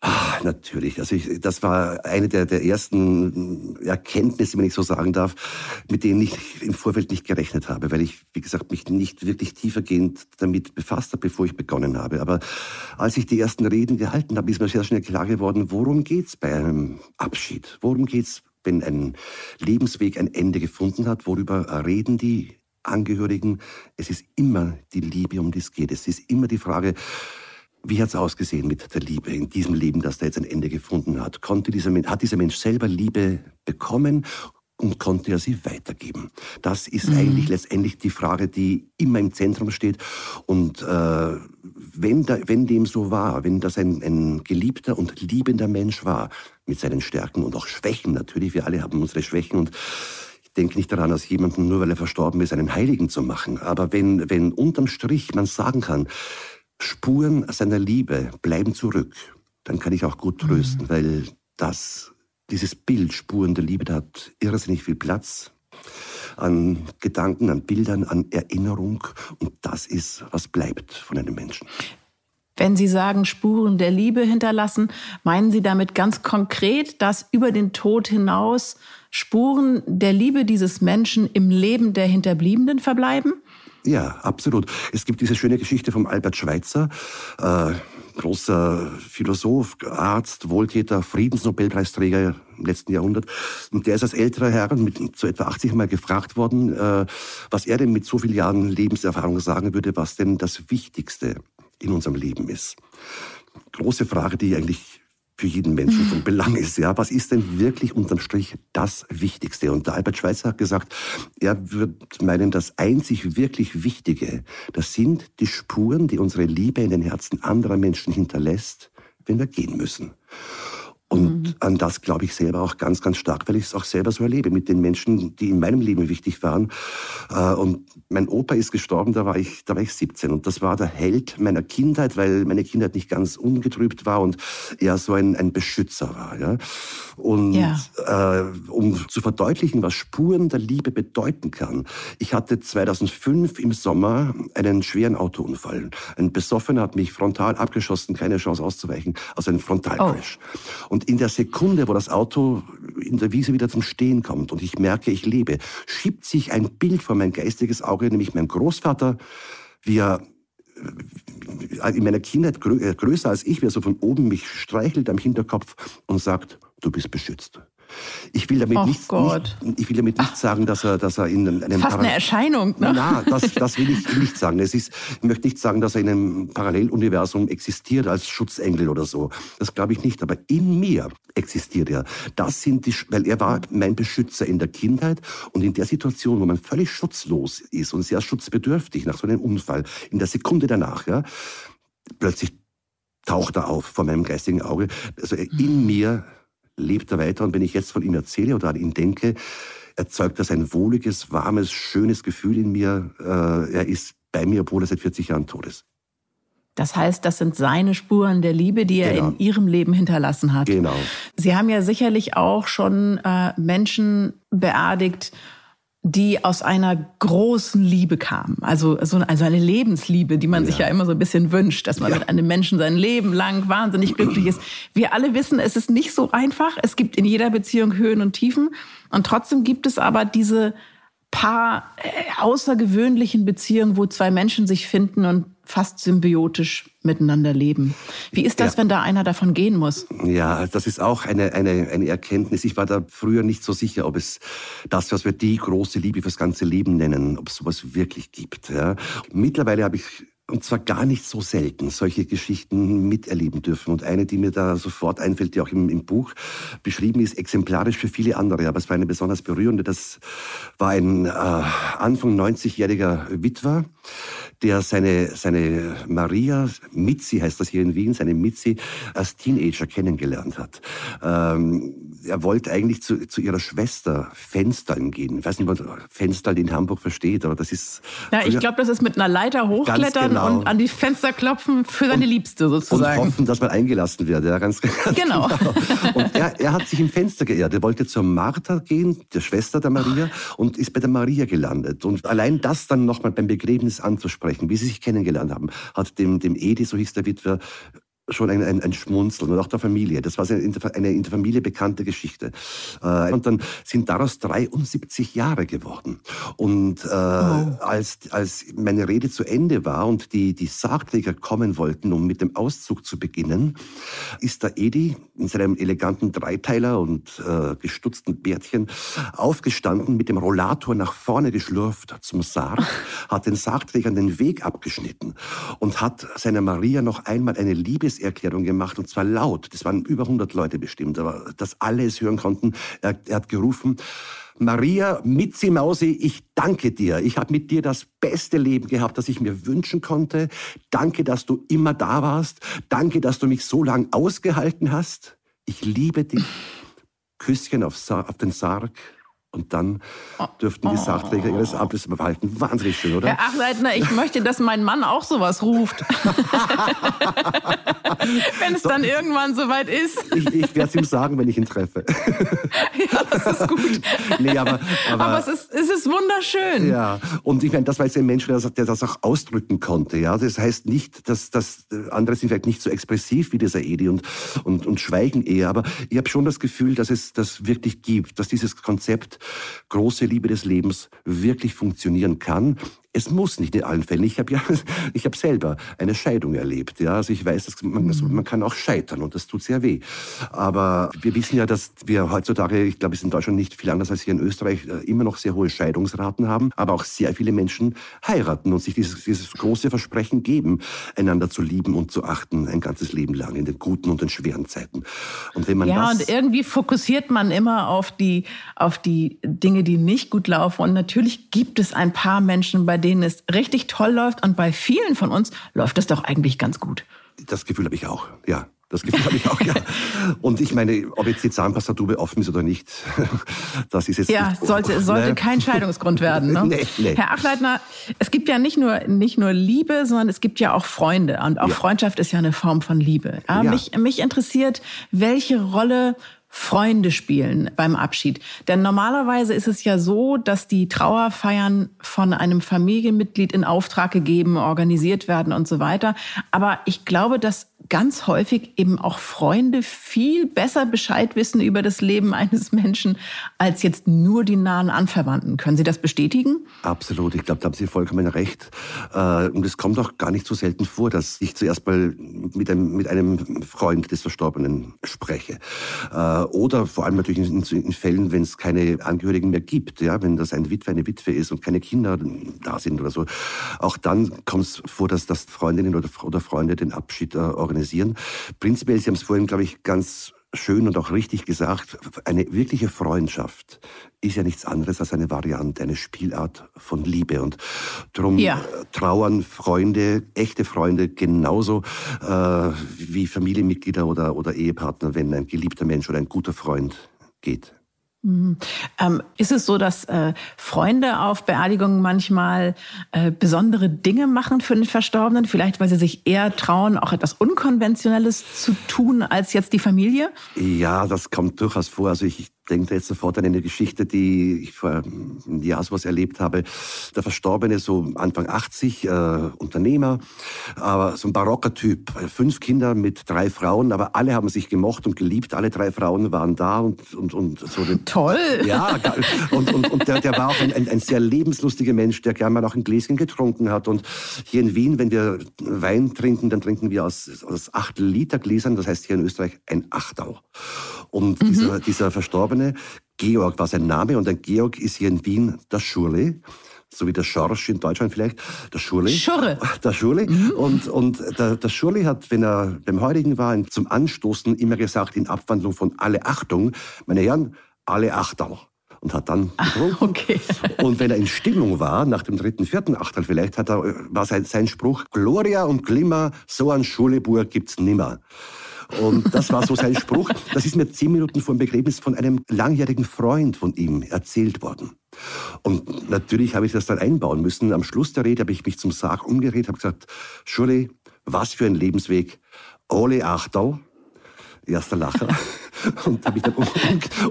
Ach, natürlich. Also ich, das war eine der, der ersten Erkenntnisse, wenn ich so sagen darf, mit denen ich im Vorfeld nicht gerechnet habe, weil ich, wie gesagt, mich nicht wirklich tiefergehend damit befasst habe, bevor ich begonnen habe. Aber als ich die ersten Reden gehalten habe, ist mir sehr schnell klar geworden, worum geht's bei einem Abschied? Worum geht's, wenn ein Lebensweg ein Ende gefunden hat? Worüber reden die Angehörigen? Es ist immer die Liebe, um die es geht. Es ist immer die Frage, wie hat es ausgesehen mit der Liebe in diesem Leben, das da jetzt ein Ende gefunden hat? Konnte dieser hat dieser Mensch selber Liebe bekommen und konnte er sie weitergeben? Das ist mhm. eigentlich letztendlich die Frage, die immer im Zentrum steht. Und äh, wenn, da, wenn dem so war, wenn das ein, ein geliebter und liebender Mensch war, mit seinen Stärken und auch Schwächen natürlich, wir alle haben unsere Schwächen und ich denke nicht daran, aus jemandem, nur weil er verstorben ist, einen Heiligen zu machen. Aber wenn, wenn unterm Strich man sagen kann, Spuren seiner Liebe bleiben zurück, dann kann ich auch gut trösten, mhm. weil das, dieses Bild Spuren der Liebe, da hat irrsinnig viel Platz an Gedanken, an Bildern, an Erinnerung und das ist, was bleibt von einem Menschen. Wenn Sie sagen Spuren der Liebe hinterlassen, meinen Sie damit ganz konkret, dass über den Tod hinaus Spuren der Liebe dieses Menschen im Leben der Hinterbliebenen verbleiben? Ja, absolut. Es gibt diese schöne Geschichte vom Albert Schweitzer, äh, großer Philosoph, Arzt, Wohltäter, Friedensnobelpreisträger im letzten Jahrhundert. Und der ist als älterer Herr mit so etwa 80 Mal gefragt worden, äh, was er denn mit so vielen Jahren Lebenserfahrung sagen würde, was denn das Wichtigste in unserem Leben ist. Große Frage, die eigentlich für jeden Menschen von Belang ist. Ja, was ist denn wirklich unterm Strich das Wichtigste? Und der Albert Schweitzer hat gesagt, er wird meinen, das einzig wirklich Wichtige, das sind die Spuren, die unsere Liebe in den Herzen anderer Menschen hinterlässt, wenn wir gehen müssen. Und mhm. an das glaube ich selber auch ganz, ganz stark, weil ich es auch selber so erlebe mit den Menschen, die in meinem Leben wichtig waren. Äh, und mein Opa ist gestorben, da war ich, da war ich 17. Und das war der Held meiner Kindheit, weil meine Kindheit nicht ganz ungetrübt war und er so ein, ein Beschützer war. Ja? Und ja. Äh, um zu verdeutlichen, was Spuren der Liebe bedeuten kann. Ich hatte 2005 im Sommer einen schweren Autounfall. Ein Besoffener hat mich frontal abgeschossen, keine Chance auszuweichen, also ein Frontalcrash. Oh. Und in der Sekunde, wo das Auto in der Wiese wieder zum Stehen kommt und ich merke, ich lebe, schiebt sich ein Bild vor mein geistiges Auge, nämlich mein Großvater, wie er äh, in meiner Kindheit äh, größer als ich, wie er so von oben mich streichelt am Hinterkopf und sagt, du bist beschützt. Ich will damit, nicht, nicht, ich will damit nicht sagen, dass er, dass er in einem Fast eine Erscheinung, ne? Na, das, das will ich nicht sagen. Es ist, ich möchte nicht sagen, dass er in einem Paralleluniversum existiert als Schutzengel oder so. Das glaube ich nicht. Aber in mir existiert er. Das sind die, weil er war mein Beschützer in der Kindheit und in der Situation, wo man völlig schutzlos ist und sehr schutzbedürftig nach so einem Unfall, in der Sekunde danach, ja, plötzlich taucht er auf vor meinem geistigen Auge. Also in mir lebt er weiter. Und wenn ich jetzt von ihm erzähle oder an ihn denke, erzeugt das ein wohliges, warmes, schönes Gefühl in mir. Äh, er ist bei mir, obwohl er seit 40 Jahren tot ist. Das heißt, das sind seine Spuren der Liebe, die er genau. in ihrem Leben hinterlassen hat. Genau. Sie haben ja sicherlich auch schon äh, Menschen beerdigt, die aus einer großen Liebe kam. Also, also eine Lebensliebe, die man ja. sich ja immer so ein bisschen wünscht, dass man ja. mit einem Menschen sein Leben lang wahnsinnig glücklich ist. Wir alle wissen, es ist nicht so einfach. Es gibt in jeder Beziehung Höhen und Tiefen. Und trotzdem gibt es aber diese paar äh, außergewöhnlichen Beziehungen, wo zwei Menschen sich finden und fast symbiotisch miteinander leben. Wie ist das, ja. wenn da einer davon gehen muss? Ja, das ist auch eine, eine, eine Erkenntnis. Ich war da früher nicht so sicher, ob es das, was wir die große Liebe fürs ganze Leben nennen, ob es sowas wirklich gibt. Ja. Mittlerweile habe ich und zwar gar nicht so selten solche Geschichten miterleben dürfen. Und eine, die mir da sofort einfällt, die auch im, im, Buch beschrieben ist, exemplarisch für viele andere, aber es war eine besonders berührende. Das war ein äh, Anfang 90-jähriger Witwer, der seine, seine Maria, Mitzi heißt das hier in Wien, seine Mitzi als Teenager kennengelernt hat. Ähm, er wollte eigentlich zu, zu ihrer Schwester Fenstern gehen. Ich weiß nicht, was Fenstern in Hamburg versteht, aber das ist... Ja, ich glaube, das ist mit einer Leiter hochklettern genau. und an die Fenster klopfen für seine und, Liebste sozusagen. Und hoffen, dass man eingelassen wird. Ja, ganz, ganz genau. genau. Und er, er hat sich im Fenster geehrt. Er wollte zur Martha gehen, der Schwester der Maria, und ist bei der Maria gelandet. Und allein das dann nochmal beim Begräbnis anzusprechen, sprechen, wie sie sich kennengelernt haben, hat dem, dem Edi, so hieß der Witwer, schon ein, ein, ein Schmunzeln und auch der Familie. Das war eine, eine in der Familie bekannte Geschichte. Äh, und dann sind daraus 73 Jahre geworden. Und äh, oh. als, als meine Rede zu Ende war und die, die Sargträger kommen wollten, um mit dem Auszug zu beginnen, ist der Edi in seinem eleganten Dreiteiler und äh, gestutzten Bärtchen aufgestanden, mit dem Rollator nach vorne geschlurft zum Sarg, hat den Sargträgern den Weg abgeschnitten und hat seiner Maria noch einmal eine Liebes Liebeserklärung gemacht und zwar laut. Das waren über 100 Leute bestimmt, aber dass alle es hören konnten. Er, er hat gerufen, Maria Mitzi Mausi, ich danke dir. Ich habe mit dir das beste Leben gehabt, das ich mir wünschen konnte. Danke, dass du immer da warst. Danke, dass du mich so lang ausgehalten hast. Ich liebe dich. Küsschen auf, auf den Sarg. Und dann dürften die Sargträger ihres Amtes behalten. Wahnsinnig schön, oder? Herr Achleitner, ich möchte, dass mein Mann auch sowas ruft. wenn es so, dann irgendwann soweit ist. ich ich werde es ihm sagen, wenn ich ihn treffe. ja, das ist gut. Nee, aber, aber, aber es, ist, es ist wunderschön. Ja, und ich meine, das war jetzt ein Mensch, der das, der das auch ausdrücken konnte. Ja, Das heißt nicht, dass, dass andere sind vielleicht nicht so expressiv wie dieser Edi und, und, und schweigen eher. Aber ich habe schon das Gefühl, dass es das wirklich gibt, dass dieses Konzept große Liebe des Lebens wirklich funktionieren kann. Es muss nicht in allen Fällen. Ich habe ja, ich habe selber eine Scheidung erlebt. Ja, also ich weiß, dass man, also man kann auch scheitern und das tut sehr weh. Aber wir wissen ja, dass wir heutzutage, ich glaube, es ist in Deutschland nicht viel anders als hier in Österreich, äh, immer noch sehr hohe Scheidungsraten haben. Aber auch sehr viele Menschen heiraten und sich dieses, dieses große Versprechen geben, einander zu lieben und zu achten ein ganzes Leben lang in den guten und den schweren Zeiten. Und wenn man ja, das und irgendwie fokussiert man immer auf die auf die Dinge, die nicht gut laufen. Und natürlich gibt es ein paar Menschen, bei denen es richtig toll läuft und bei vielen von uns läuft es doch eigentlich ganz gut. Das Gefühl habe ich auch, ja. Das Gefühl habe ich auch, ja. Und ich meine, ob jetzt die Zahnpastatube offen ist oder nicht, das ist jetzt. Ja, nicht, sollte, sollte ne? kein Scheidungsgrund werden. Ne? nee, nee. Herr Achleitner, es gibt ja nicht nur, nicht nur Liebe, sondern es gibt ja auch Freunde. Und auch ja. Freundschaft ist ja eine Form von Liebe. Ja. Mich, mich interessiert, welche Rolle Freunde spielen beim Abschied. Denn normalerweise ist es ja so, dass die Trauerfeiern von einem Familienmitglied in Auftrag gegeben, organisiert werden und so weiter. Aber ich glaube, dass ganz häufig eben auch Freunde viel besser Bescheid wissen über das Leben eines Menschen als jetzt nur die nahen Anverwandten. Können Sie das bestätigen? Absolut. Ich glaube, da haben Sie vollkommen recht. Äh, und es kommt auch gar nicht so selten vor, dass ich zuerst mal mit einem, mit einem Freund des Verstorbenen spreche. Äh, oder vor allem natürlich in, in Fällen, wenn es keine Angehörigen mehr gibt, ja, wenn das ein Witwe, eine Witwe ist und keine Kinder da sind oder so. Auch dann kommt es vor, dass das Freundinnen oder, oder Freunde den Abschied äh, organisieren organisieren. Prinzipiell, Sie haben es vorhin, glaube ich, ganz schön und auch richtig gesagt, eine wirkliche Freundschaft ist ja nichts anderes als eine Variante, eine Spielart von Liebe. Und darum ja. trauern Freunde, echte Freunde genauso äh, wie Familienmitglieder oder, oder Ehepartner, wenn ein geliebter Mensch oder ein guter Freund geht. Mhm. Ähm, ist es so, dass äh, Freunde auf Beerdigungen manchmal äh, besondere Dinge machen für den Verstorbenen? Vielleicht, weil sie sich eher trauen, auch etwas Unkonventionelles zu tun als jetzt die Familie? Ja, das kommt durchaus vor. Also ich denke jetzt sofort an eine Geschichte, die ich vor einem Jahr sowas erlebt habe. Der Verstorbene, so Anfang 80, äh, Unternehmer, aber so ein barocker Typ. Fünf Kinder mit drei Frauen, aber alle haben sich gemocht und geliebt. Alle drei Frauen waren da und, und, und so. Den, Toll! Ja, und, und, und der, der war auch ein, ein, ein sehr lebenslustiger Mensch, der gerne mal auch ein Gläschen getrunken hat. Und hier in Wien, wenn wir Wein trinken, dann trinken wir aus, aus acht Liter Gläsern, das heißt hier in Österreich ein Achtel. Und mhm. dieser, dieser Verstorbene, Georg war sein Name, und ein Georg ist hier in Wien der Schurle so wie der Schorsch in Deutschland vielleicht, der Schurli. Schurre. Der Schurli. Mhm. Und, und der, der Schurli hat, wenn er beim Heurigen war, zum Anstoßen immer gesagt, in Abwandlung von alle Achtung, meine Herren, alle Achtung und hat dann getrunken. Okay. Und wenn er in Stimmung war, nach dem dritten, vierten Achtel vielleicht, hat er, war sein, sein Spruch, Gloria und Glimmer, so ein Schuleburg gibt's nimmer. Und das war so sein Spruch. Das ist mir zehn Minuten vor dem Begräbnis von einem langjährigen Freund von ihm erzählt worden. Und natürlich habe ich das dann einbauen müssen. Am Schluss der Rede habe ich mich zum Sarg umgedreht, habe gesagt, Schule, was für ein Lebensweg. Ole Achtel, erster Lacher. und habe mich dann um,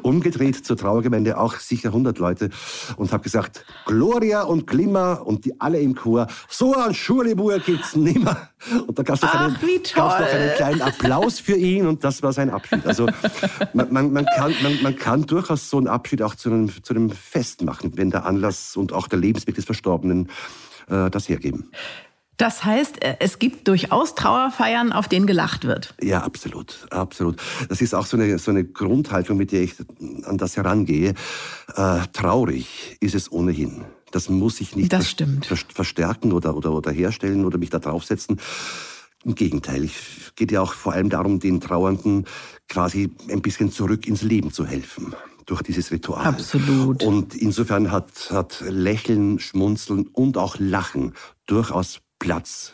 umgedreht zur Trauergemeinde, auch sicher 100 Leute, und habe gesagt, Gloria und Glimmer und die alle im Chor, so ein Schurlebuhr gibt's nimmer. Und da gab es noch, einen, noch einen kleinen Applaus für ihn und das war sein Abschied. Also man, man, man, kann, man, man kann durchaus so einen Abschied auch zu einem, zu einem Fest machen, wenn der Anlass und auch der Lebensweg des Verstorbenen äh, das hergeben. Das heißt, äh, es gibt durchaus Trauerfeiern, auf denen gelacht wird. Ja, absolut, absolut. Das ist auch so eine, so eine Grundhaltung, mit der ich an das herangehe. Äh, traurig ist es ohnehin. Das muss ich nicht das stimmt. verstärken oder, oder, oder herstellen oder mich da draufsetzen. Im Gegenteil, es geht ja auch vor allem darum, den Trauernden quasi ein bisschen zurück ins Leben zu helfen durch dieses Ritual. Absolut. Und insofern hat, hat Lächeln, Schmunzeln und auch Lachen durchaus Platz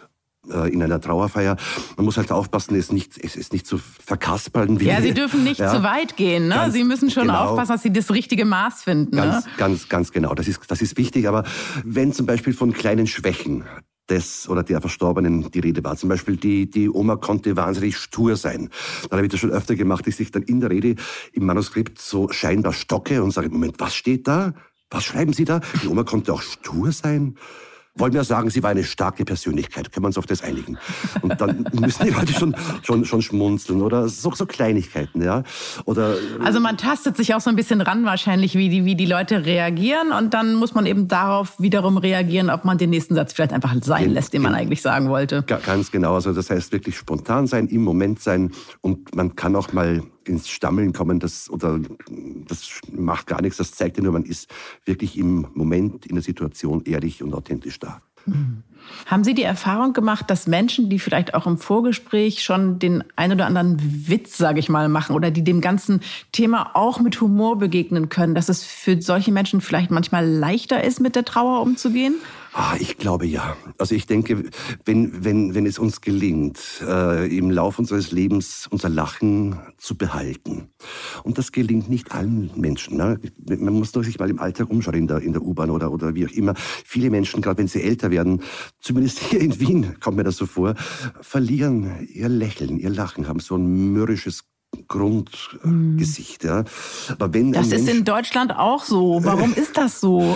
äh, in einer Trauerfeier. Man muss halt aufpassen, es nicht, es ist nicht zu verkaspern. Ja, Sie dürfen nicht ja, zu weit gehen. Ne? Ganz, Sie müssen schon genau, aufpassen, dass Sie das richtige Maß finden. Ganz, ne? ganz, ganz genau. Das ist, das ist wichtig. Aber wenn zum Beispiel von kleinen Schwächen des oder der Verstorbenen die Rede war. Zum Beispiel die, die Oma konnte wahnsinnig stur sein. Dann habe ich das schon öfter gemacht, dass ich dann in der Rede im Manuskript so scheinbar stocke und sage, Moment, was steht da? Was schreiben Sie da? Die Oma konnte auch stur sein wollen wir sagen, sie war eine starke Persönlichkeit. Können wir uns auf das einigen? Und dann müssen die Leute schon, schon, schon schmunzeln oder so, so Kleinigkeiten, ja. Oder, also man tastet sich auch so ein bisschen ran wahrscheinlich, wie die, wie die Leute reagieren und dann muss man eben darauf wiederum reagieren, ob man den nächsten Satz vielleicht einfach sein lässt, den man eigentlich sagen wollte. Ganz genau. Also das heißt wirklich spontan sein, im Moment sein und man kann auch mal ins Stammeln kommen, das, oder das macht gar nichts, das zeigt ja nur, man ist wirklich im Moment in der Situation ehrlich und authentisch da. Mhm. Haben Sie die Erfahrung gemacht, dass Menschen, die vielleicht auch im Vorgespräch schon den ein oder anderen Witz, sage ich mal, machen oder die dem ganzen Thema auch mit Humor begegnen können, dass es für solche Menschen vielleicht manchmal leichter ist, mit der Trauer umzugehen? Ah, ich glaube ja. Also ich denke, wenn, wenn, wenn es uns gelingt, äh, im Laufe unseres Lebens unser Lachen zu behalten. Und das gelingt nicht allen Menschen. Ne? Man muss sich mal im Alltag umschauen, in der, in der U-Bahn oder, oder wie auch immer. Viele Menschen, gerade wenn sie älter werden, zumindest hier in Wien kommt mir das so vor, verlieren ihr Lächeln, ihr Lachen, haben so ein mürrisches Grundgesicht. Ja. Aber wenn das ist in Deutschland auch so. Warum ist das so?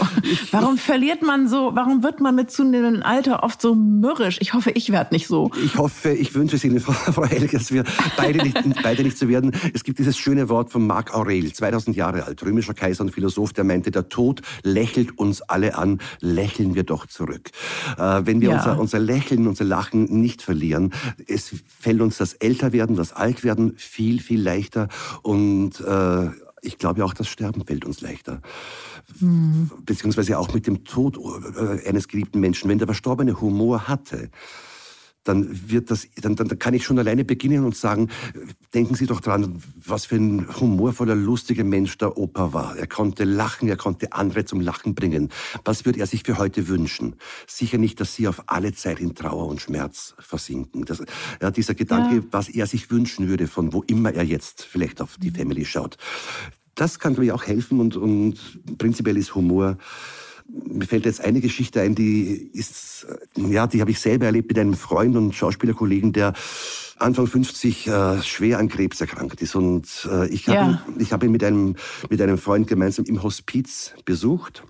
Warum verliert man so? Warum wird man mit zunehmendem Alter oft so mürrisch? Ich hoffe, ich werde nicht so. Ich hoffe, ich wünsche es Ihnen, Frau Helge, dass wir beide nicht, beide nicht so werden. Es gibt dieses schöne Wort von Marc Aurel, 2000 Jahre alt, römischer Kaiser und Philosoph, der meinte, der Tod lächelt uns alle an, lächeln wir doch zurück. Äh, wenn wir ja. unser, unser Lächeln, unser Lachen nicht verlieren, es fällt uns das Älterwerden, das Altwerden viel, viel leichter und äh, ich glaube auch, das Sterben fällt uns leichter. Mhm. Beziehungsweise auch mit dem Tod äh, eines geliebten Menschen. Wenn der Verstorbene Humor hatte, dann wird das, dann, dann kann ich schon alleine beginnen und sagen, denken Sie doch dran, was für ein humorvoller, lustiger Mensch der Opa war. Er konnte lachen, er konnte andere zum Lachen bringen. Was würde er sich für heute wünschen? Sicher nicht, dass Sie auf alle Zeit in Trauer und Schmerz versinken. Das, ja, dieser Gedanke, ja. was er sich wünschen würde, von wo immer er jetzt vielleicht auf die Family schaut. Das kann, glaube ich, auch helfen und, und prinzipiell ist Humor mir fällt jetzt eine Geschichte ein, die ist, ja, die habe ich selber erlebt mit einem Freund und Schauspielerkollegen, der Anfang 50 äh, schwer an Krebs erkrankt ist. Und äh, ich habe ja. ihn, ich hab ihn mit einem, mit einem Freund gemeinsam im Hospiz besucht.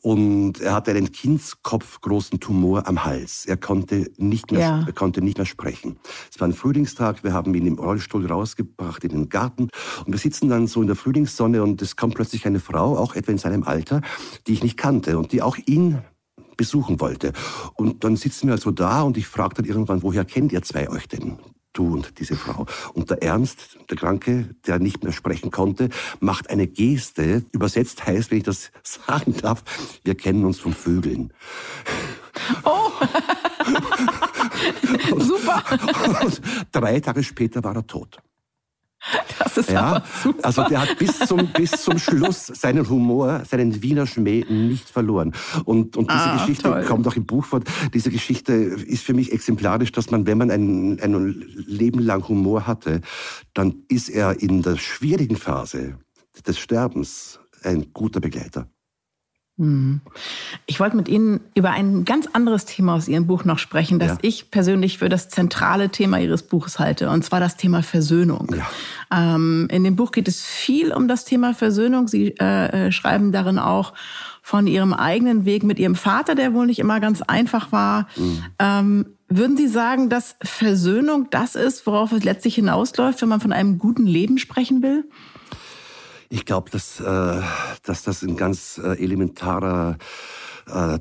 Und er hatte einen kindskopfgroßen Tumor am Hals. Er konnte nicht mehr, ja. er konnte nicht mehr sprechen. Es war ein Frühlingstag. Wir haben ihn im Rollstuhl rausgebracht in den Garten. Und wir sitzen dann so in der Frühlingssonne und es kommt plötzlich eine Frau, auch etwa in seinem Alter, die ich nicht kannte und die auch ihn besuchen wollte. Und dann sitzen wir also da und ich frage dann irgendwann, woher kennt ihr zwei euch denn? Du und diese Frau. Und der Ernst, der Kranke, der nicht mehr sprechen konnte, macht eine Geste, übersetzt heißt, wenn ich das sagen darf, wir kennen uns vom Vögeln. Oh! Super! Und drei Tage später war er tot. Das ist ja, super. Also der hat bis zum, bis zum Schluss seinen Humor, seinen Wiener Schmäh nicht verloren. Und, und diese ah, Geschichte toll. kommt auch im Buch vor. Diese Geschichte ist für mich exemplarisch, dass man, wenn man ein, ein Leben lang Humor hatte, dann ist er in der schwierigen Phase des Sterbens ein guter Begleiter. Hm. Ich wollte mit Ihnen über ein ganz anderes Thema aus Ihrem Buch noch sprechen, das ja. ich persönlich für das zentrale Thema Ihres Buches halte, und zwar das Thema Versöhnung. Ja. Ähm, in dem Buch geht es viel um das Thema Versöhnung. Sie äh, äh, schreiben darin auch von Ihrem eigenen Weg mit Ihrem Vater, der wohl nicht immer ganz einfach war. Mhm. Ähm, würden Sie sagen, dass Versöhnung das ist, worauf es letztlich hinausläuft, wenn man von einem guten Leben sprechen will? Ich glaube, dass, äh, dass das ein ganz äh, elementarer äh,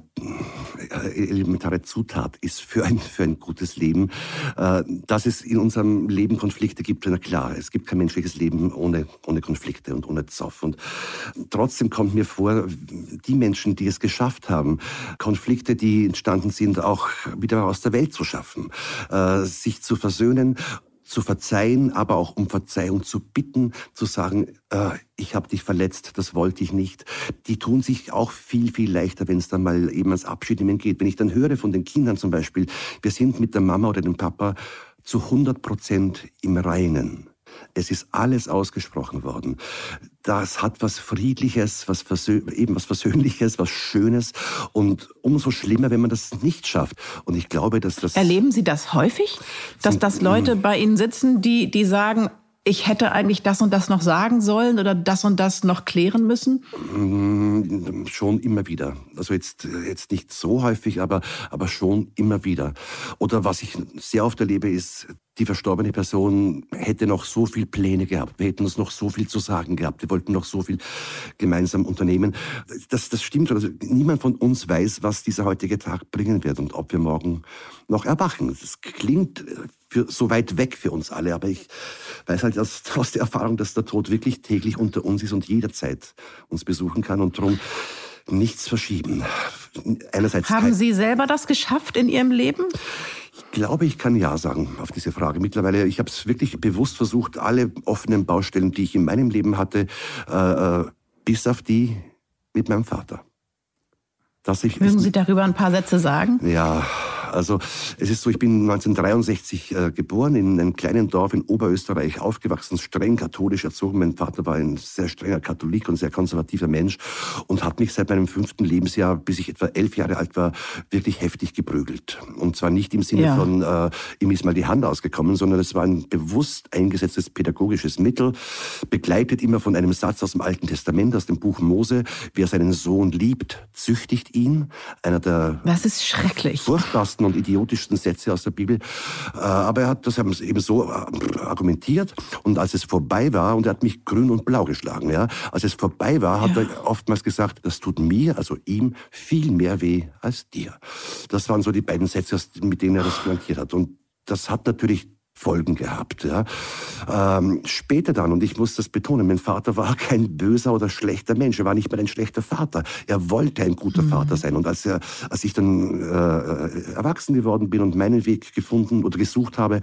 elementare Zutat ist für ein, für ein gutes Leben. Äh, dass es in unserem Leben Konflikte gibt, na klar, es gibt kein menschliches Leben ohne, ohne Konflikte und ohne Zoff. Und trotzdem kommt mir vor, die Menschen, die es geschafft haben, Konflikte, die entstanden sind, auch wieder aus der Welt zu schaffen, äh, sich zu versöhnen zu verzeihen, aber auch um Verzeihung zu bitten, zu sagen, äh, ich habe dich verletzt, das wollte ich nicht. Die tun sich auch viel, viel leichter, wenn es dann mal eben ans Abschied geht. Wenn ich dann höre von den Kindern zum Beispiel, wir sind mit der Mama oder dem Papa zu 100 Prozent im Reinen. Es ist alles ausgesprochen worden. Das hat was Friedliches, was eben was Versöhnliches, was Schönes und umso schlimmer, wenn man das nicht schafft. Und ich glaube, dass das... Erleben Sie das häufig? Dass das Leute bei Ihnen sitzen, die, die sagen, ich hätte eigentlich das und das noch sagen sollen oder das und das noch klären müssen? Mm, schon immer wieder. Also jetzt, jetzt nicht so häufig, aber, aber schon immer wieder. Oder was ich sehr oft erlebe, ist, die verstorbene Person hätte noch so viel Pläne gehabt. Wir hätten uns noch so viel zu sagen gehabt. Wir wollten noch so viel gemeinsam unternehmen. Das, das stimmt schon. Also niemand von uns weiß, was dieser heutige Tag bringen wird und ob wir morgen noch erwachen. Das klingt für, so weit weg für uns alle, aber ich weiß halt aus, aus der Erfahrung, dass der Tod wirklich täglich unter uns ist und jederzeit uns besuchen kann und darum nichts verschieben. einerseits. Haben Sie selber das geschafft in Ihrem Leben? Ich glaube, ich kann Ja sagen auf diese Frage. Mittlerweile, ich habe es wirklich bewusst versucht, alle offenen Baustellen, die ich in meinem Leben hatte, äh, äh bis auf die mit meinem Vater. Dass ich, Mögen Sie darüber ein paar Sätze sagen? Ja, also es ist so, ich bin 1963 äh, geboren in einem kleinen Dorf in Oberösterreich, aufgewachsen, streng katholisch erzogen. Mein Vater war ein sehr strenger Katholik und sehr konservativer Mensch und hat mich seit meinem fünften Lebensjahr, bis ich etwa elf Jahre alt war, wirklich heftig geprügelt. Und zwar nicht im Sinne ja. von, äh, ihm ist mal die Hand ausgekommen, sondern es war ein bewusst eingesetztes pädagogisches Mittel, begleitet immer von einem Satz aus dem Alten Testament, aus dem Buch Mose, wer seinen Sohn liebt, züchtigt ihn. Einer der das ist schrecklich. furchtbarsten und idiotischsten Sätze aus der Bibel. Äh, aber er hat das eben so äh, argumentiert. Und als es vorbei war, und er hat mich grün und blau geschlagen, ja, als es vorbei war, hat ja. er oftmals gesagt, das tut mir, also ihm, viel mehr weh als dir. Das waren so die beiden Sätze, mit denen er das flankiert hat. Und das hat natürlich Folgen gehabt. Ja. Ähm, später dann, und ich muss das betonen, mein Vater war kein böser oder schlechter Mensch. Er war nicht mal ein schlechter Vater. Er wollte ein guter mhm. Vater sein. Und als, er, als ich dann äh, erwachsen geworden bin und meinen Weg gefunden oder gesucht habe,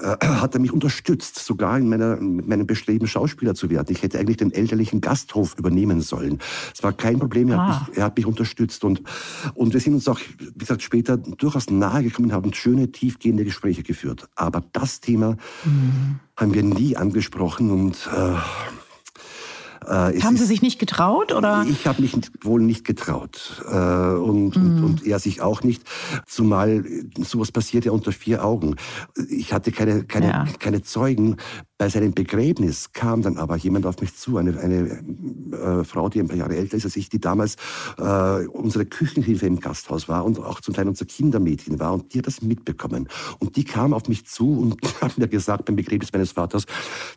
äh, hat er mich unterstützt, sogar in meiner, meinem Bestreben, Schauspieler zu werden. Ich hätte eigentlich den elterlichen Gasthof übernehmen sollen. Es war kein Problem. Er, ah. hat, mich, er hat mich unterstützt. Und, und wir sind uns auch, wie gesagt, später durchaus nahe gekommen, haben schöne, tiefgehende Gespräche geführt. Aber das das Thema mhm. haben wir nie angesprochen und äh, äh, Haben Sie sich nicht getraut oder? Ich habe mich wohl nicht getraut äh, und, mhm. und, und er sich auch nicht. Zumal sowas passiert ja unter vier Augen. Ich hatte keine keine ja. keine Zeugen. Bei seinem Begräbnis kam dann aber jemand auf mich zu, eine, eine äh, Frau, die ein paar Jahre älter ist als ich, die damals äh, unsere Küchenhilfe im Gasthaus war und auch zum Teil unser Kindermädchen war und die hat das mitbekommen. Und die kam auf mich zu und hat mir gesagt beim Begräbnis meines Vaters,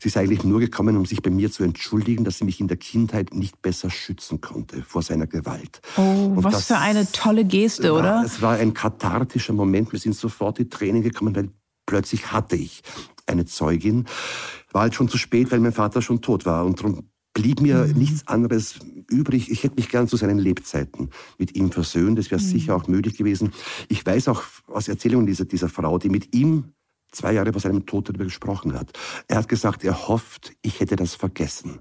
sie sei eigentlich nur gekommen, um sich bei mir zu entschuldigen, dass sie mich in der Kindheit nicht besser schützen konnte vor seiner Gewalt. Oh, und was für eine tolle Geste, war, oder? Es war ein kathartischer Moment. Mir sind sofort die Tränen gekommen, weil plötzlich hatte ich eine Zeugin. War halt schon zu spät, weil mein Vater schon tot war. Und darum blieb mir mhm. nichts anderes übrig. Ich hätte mich gern zu seinen Lebzeiten mit ihm versöhnt. Das wäre mhm. sicher auch möglich gewesen. Ich weiß auch aus Erzählungen dieser, dieser Frau, die mit ihm zwei Jahre vor seinem Tod darüber gesprochen hat. Er hat gesagt, er hofft, ich hätte das vergessen.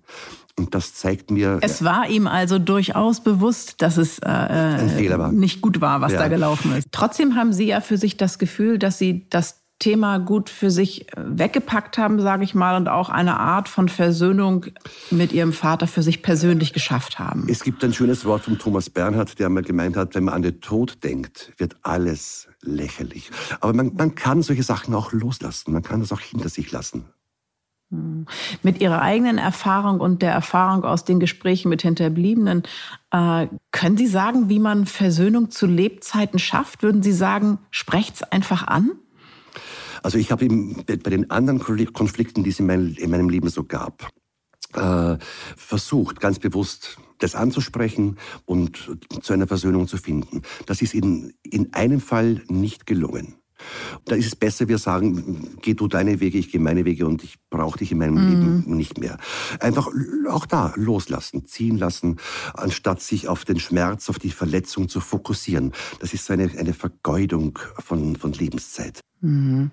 Und das zeigt mir. Es war ihm also durchaus bewusst, dass es äh, war. nicht gut war, was ja. da gelaufen ist. Trotzdem haben Sie ja für sich das Gefühl, dass Sie das Thema gut für sich weggepackt haben, sage ich mal, und auch eine Art von Versöhnung mit ihrem Vater für sich persönlich geschafft haben. Es gibt ein schönes Wort von Thomas Bernhard, der einmal gemeint hat, wenn man an den Tod denkt, wird alles lächerlich. Aber man, man kann solche Sachen auch loslassen, man kann das auch hinter sich lassen. Hm. Mit Ihrer eigenen Erfahrung und der Erfahrung aus den Gesprächen mit Hinterbliebenen, äh, können Sie sagen, wie man Versöhnung zu Lebzeiten schafft? Würden Sie sagen, sprecht's einfach an? Also ich habe bei den anderen Konflikten, die es in, meinem Leben so gab, äh, versucht, ganz bewusst das anzusprechen und zu einer Versöhnung zu finden. Das ist in, in einem Fall nicht gelungen. Da ist es besser, wir sagen, geh du deine Wege, ich gehe meine Wege und ich brauche dich in meinem mm. Leben nicht mehr. Einfach auch da loslassen, ziehen lassen, anstatt sich auf den Schmerz, auf die Verletzung zu fokussieren. Das ist so eine, eine Vergeudung von, von Lebenszeit. Mhm.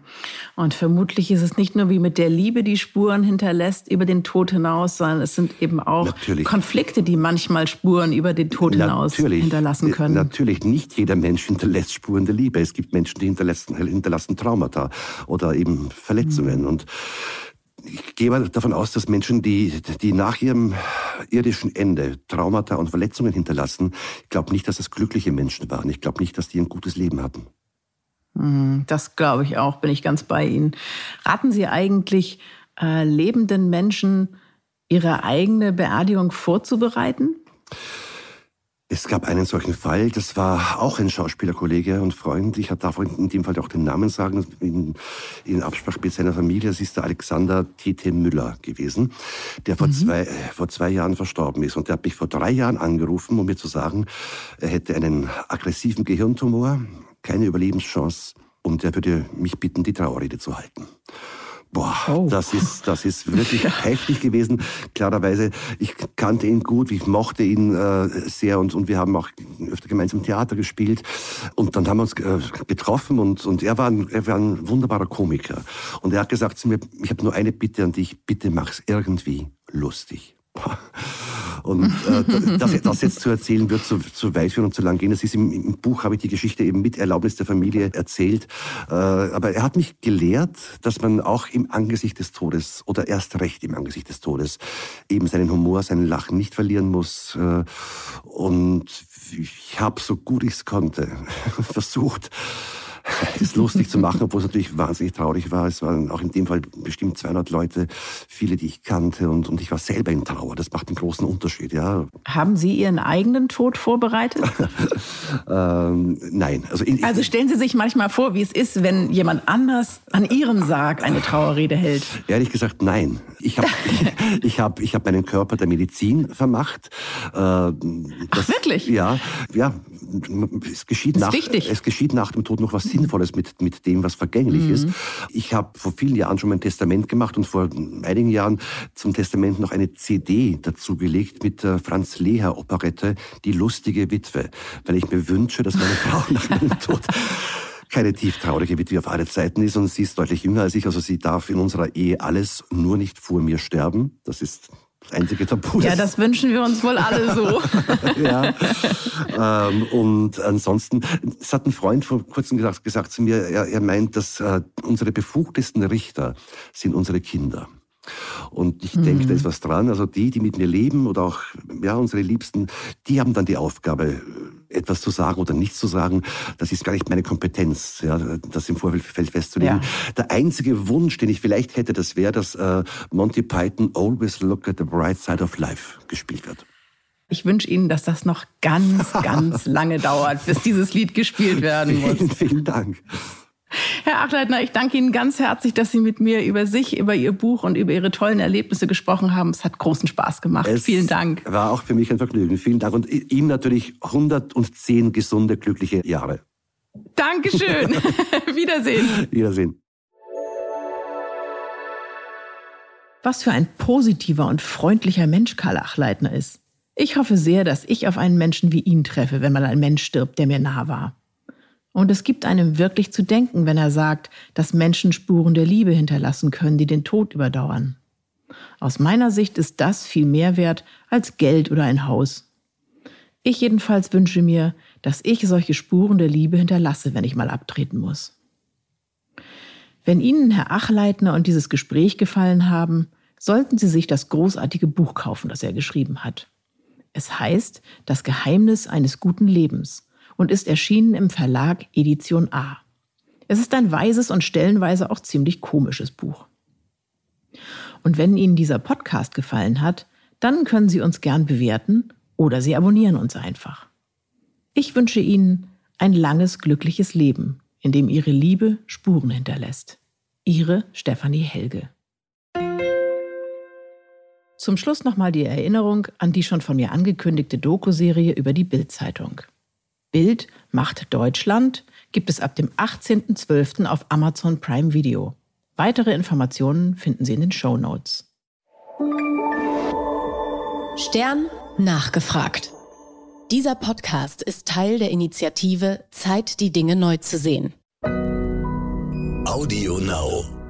Und vermutlich ist es nicht nur wie mit der Liebe, die Spuren hinterlässt über den Tod hinaus, sondern es sind eben auch natürlich. Konflikte, die manchmal Spuren über den Tod hinaus natürlich. hinterlassen können. Natürlich, nicht jeder Mensch hinterlässt Spuren der Liebe. Es gibt Menschen, die hinterlassen, hinterlassen Traumata oder eben Verletzungen. Mhm. Und ich gehe davon aus, dass Menschen, die, die nach ihrem irdischen Ende Traumata und Verletzungen hinterlassen, ich glaube nicht, dass das glückliche Menschen waren. Ich glaube nicht, dass die ein gutes Leben hatten. Hm, das glaube ich auch, bin ich ganz bei Ihnen. Raten Sie eigentlich äh, lebenden Menschen, ihre eigene Beerdigung vorzubereiten? Es gab einen solchen Fall, das war auch ein Schauspielerkollege und Freund. Ich darf in dem Fall auch den Namen sagen, in, in Absprache mit seiner Familie. Es ist der Alexander T.T. Müller gewesen, der vor, mhm. zwei, vor zwei Jahren verstorben ist. Und der hat mich vor drei Jahren angerufen, um mir zu sagen, er hätte einen aggressiven Gehirntumor, keine Überlebenschance und er würde mich bitten, die Trauerrede zu halten. Boah, oh. das ist, das ist wirklich heftig gewesen. Klarerweise, ich kannte ihn gut, ich mochte ihn äh, sehr und, und wir haben auch öfter gemeinsam Theater gespielt. Und dann haben wir uns äh, getroffen und, und er, war ein, er war ein wunderbarer Komiker. Und er hat gesagt zu mir, ich habe nur eine Bitte an dich, bitte mach's irgendwie lustig. Und äh, das, das jetzt zu erzählen, wird zu, zu weit führen und zu lang gehen. Das ist im, im Buch, habe ich die Geschichte eben mit Erlaubnis der Familie erzählt. Äh, aber er hat mich gelehrt, dass man auch im Angesicht des Todes oder erst recht im Angesicht des Todes eben seinen Humor, seinen Lachen nicht verlieren muss. Äh, und ich habe, so gut ich es konnte, versucht, es lustig zu machen, obwohl es natürlich wahnsinnig traurig war. Es waren auch in dem Fall bestimmt 200 Leute, viele, die ich kannte und, und ich war selber in Trauer. Das macht einen großen Unterschied, ja. Haben Sie Ihren eigenen Tod vorbereitet? ähm, nein. Also, in, also stellen Sie sich manchmal vor, wie es ist, wenn jemand anders an Ihrem Sarg eine Trauerrede hält. Ehrlich gesagt, nein. Ich habe ich, ich hab, ich hab meinen Körper der Medizin vermacht. Äh, das, Ach, wirklich? Ja, ja. Es geschieht, nach, es geschieht nach dem Tod noch was Sinnvolles mit, mit dem, was vergänglich mhm. ist. Ich habe vor vielen Jahren schon mein Testament gemacht und vor einigen Jahren zum Testament noch eine CD dazugelegt mit der Franz Leher Operette Die lustige Witwe, weil ich mir wünsche, dass meine Frau nach meinem Tod keine tieftraurige Witwe auf alle Zeiten ist und sie ist deutlich jünger als ich, also sie darf in unserer Ehe alles nur nicht vor mir sterben. Das ist das einzige Tabu. Ja, das wünschen wir uns wohl alle so. ja. Ähm, und ansonsten, es hat ein Freund vor kurzem gesagt, gesagt zu mir, er, er meint, dass äh, unsere befugtesten Richter sind unsere Kinder. Und ich mhm. denke, da ist was dran. Also die, die mit mir leben oder auch ja, unsere Liebsten, die haben dann die Aufgabe, etwas zu sagen oder nichts zu sagen. Das ist gar nicht meine Kompetenz, ja, das im Vorfeld festzulegen. Ja. Der einzige Wunsch, den ich vielleicht hätte, das wäre, dass äh, Monty Python Always Look at the Bright Side of Life gespielt wird. Ich wünsche Ihnen, dass das noch ganz, ganz lange dauert, bis dieses Lied gespielt werden muss. Vielen, vielen Dank. Herr Achleitner, ich danke Ihnen ganz herzlich, dass Sie mit mir über sich, über Ihr Buch und über Ihre tollen Erlebnisse gesprochen haben. Es hat großen Spaß gemacht. Es Vielen Dank. War auch für mich ein Vergnügen. Vielen Dank und Ihnen natürlich 110 gesunde, glückliche Jahre. Dankeschön. Wiedersehen. Wiedersehen. Was für ein positiver und freundlicher Mensch Karl Achleitner ist. Ich hoffe sehr, dass ich auf einen Menschen wie ihn treffe, wenn mal ein Mensch stirbt, der mir nah war. Und es gibt einem wirklich zu denken, wenn er sagt, dass Menschen Spuren der Liebe hinterlassen können, die den Tod überdauern. Aus meiner Sicht ist das viel mehr wert als Geld oder ein Haus. Ich jedenfalls wünsche mir, dass ich solche Spuren der Liebe hinterlasse, wenn ich mal abtreten muss. Wenn Ihnen Herr Achleitner und dieses Gespräch gefallen haben, sollten Sie sich das großartige Buch kaufen, das er geschrieben hat. Es heißt Das Geheimnis eines guten Lebens und ist erschienen im Verlag Edition A. Es ist ein weises und stellenweise auch ziemlich komisches Buch. Und wenn Ihnen dieser Podcast gefallen hat, dann können Sie uns gern bewerten oder Sie abonnieren uns einfach. Ich wünsche Ihnen ein langes, glückliches Leben, in dem Ihre Liebe Spuren hinterlässt. Ihre Stefanie Helge. Zum Schluss nochmal die Erinnerung an die schon von mir angekündigte Doku-Serie über die Bild-Zeitung. Bild macht Deutschland gibt es ab dem 18.12. auf Amazon Prime Video. Weitere Informationen finden Sie in den Show Notes. Stern nachgefragt. Dieser Podcast ist Teil der Initiative Zeit, die Dinge neu zu sehen. Audio Now.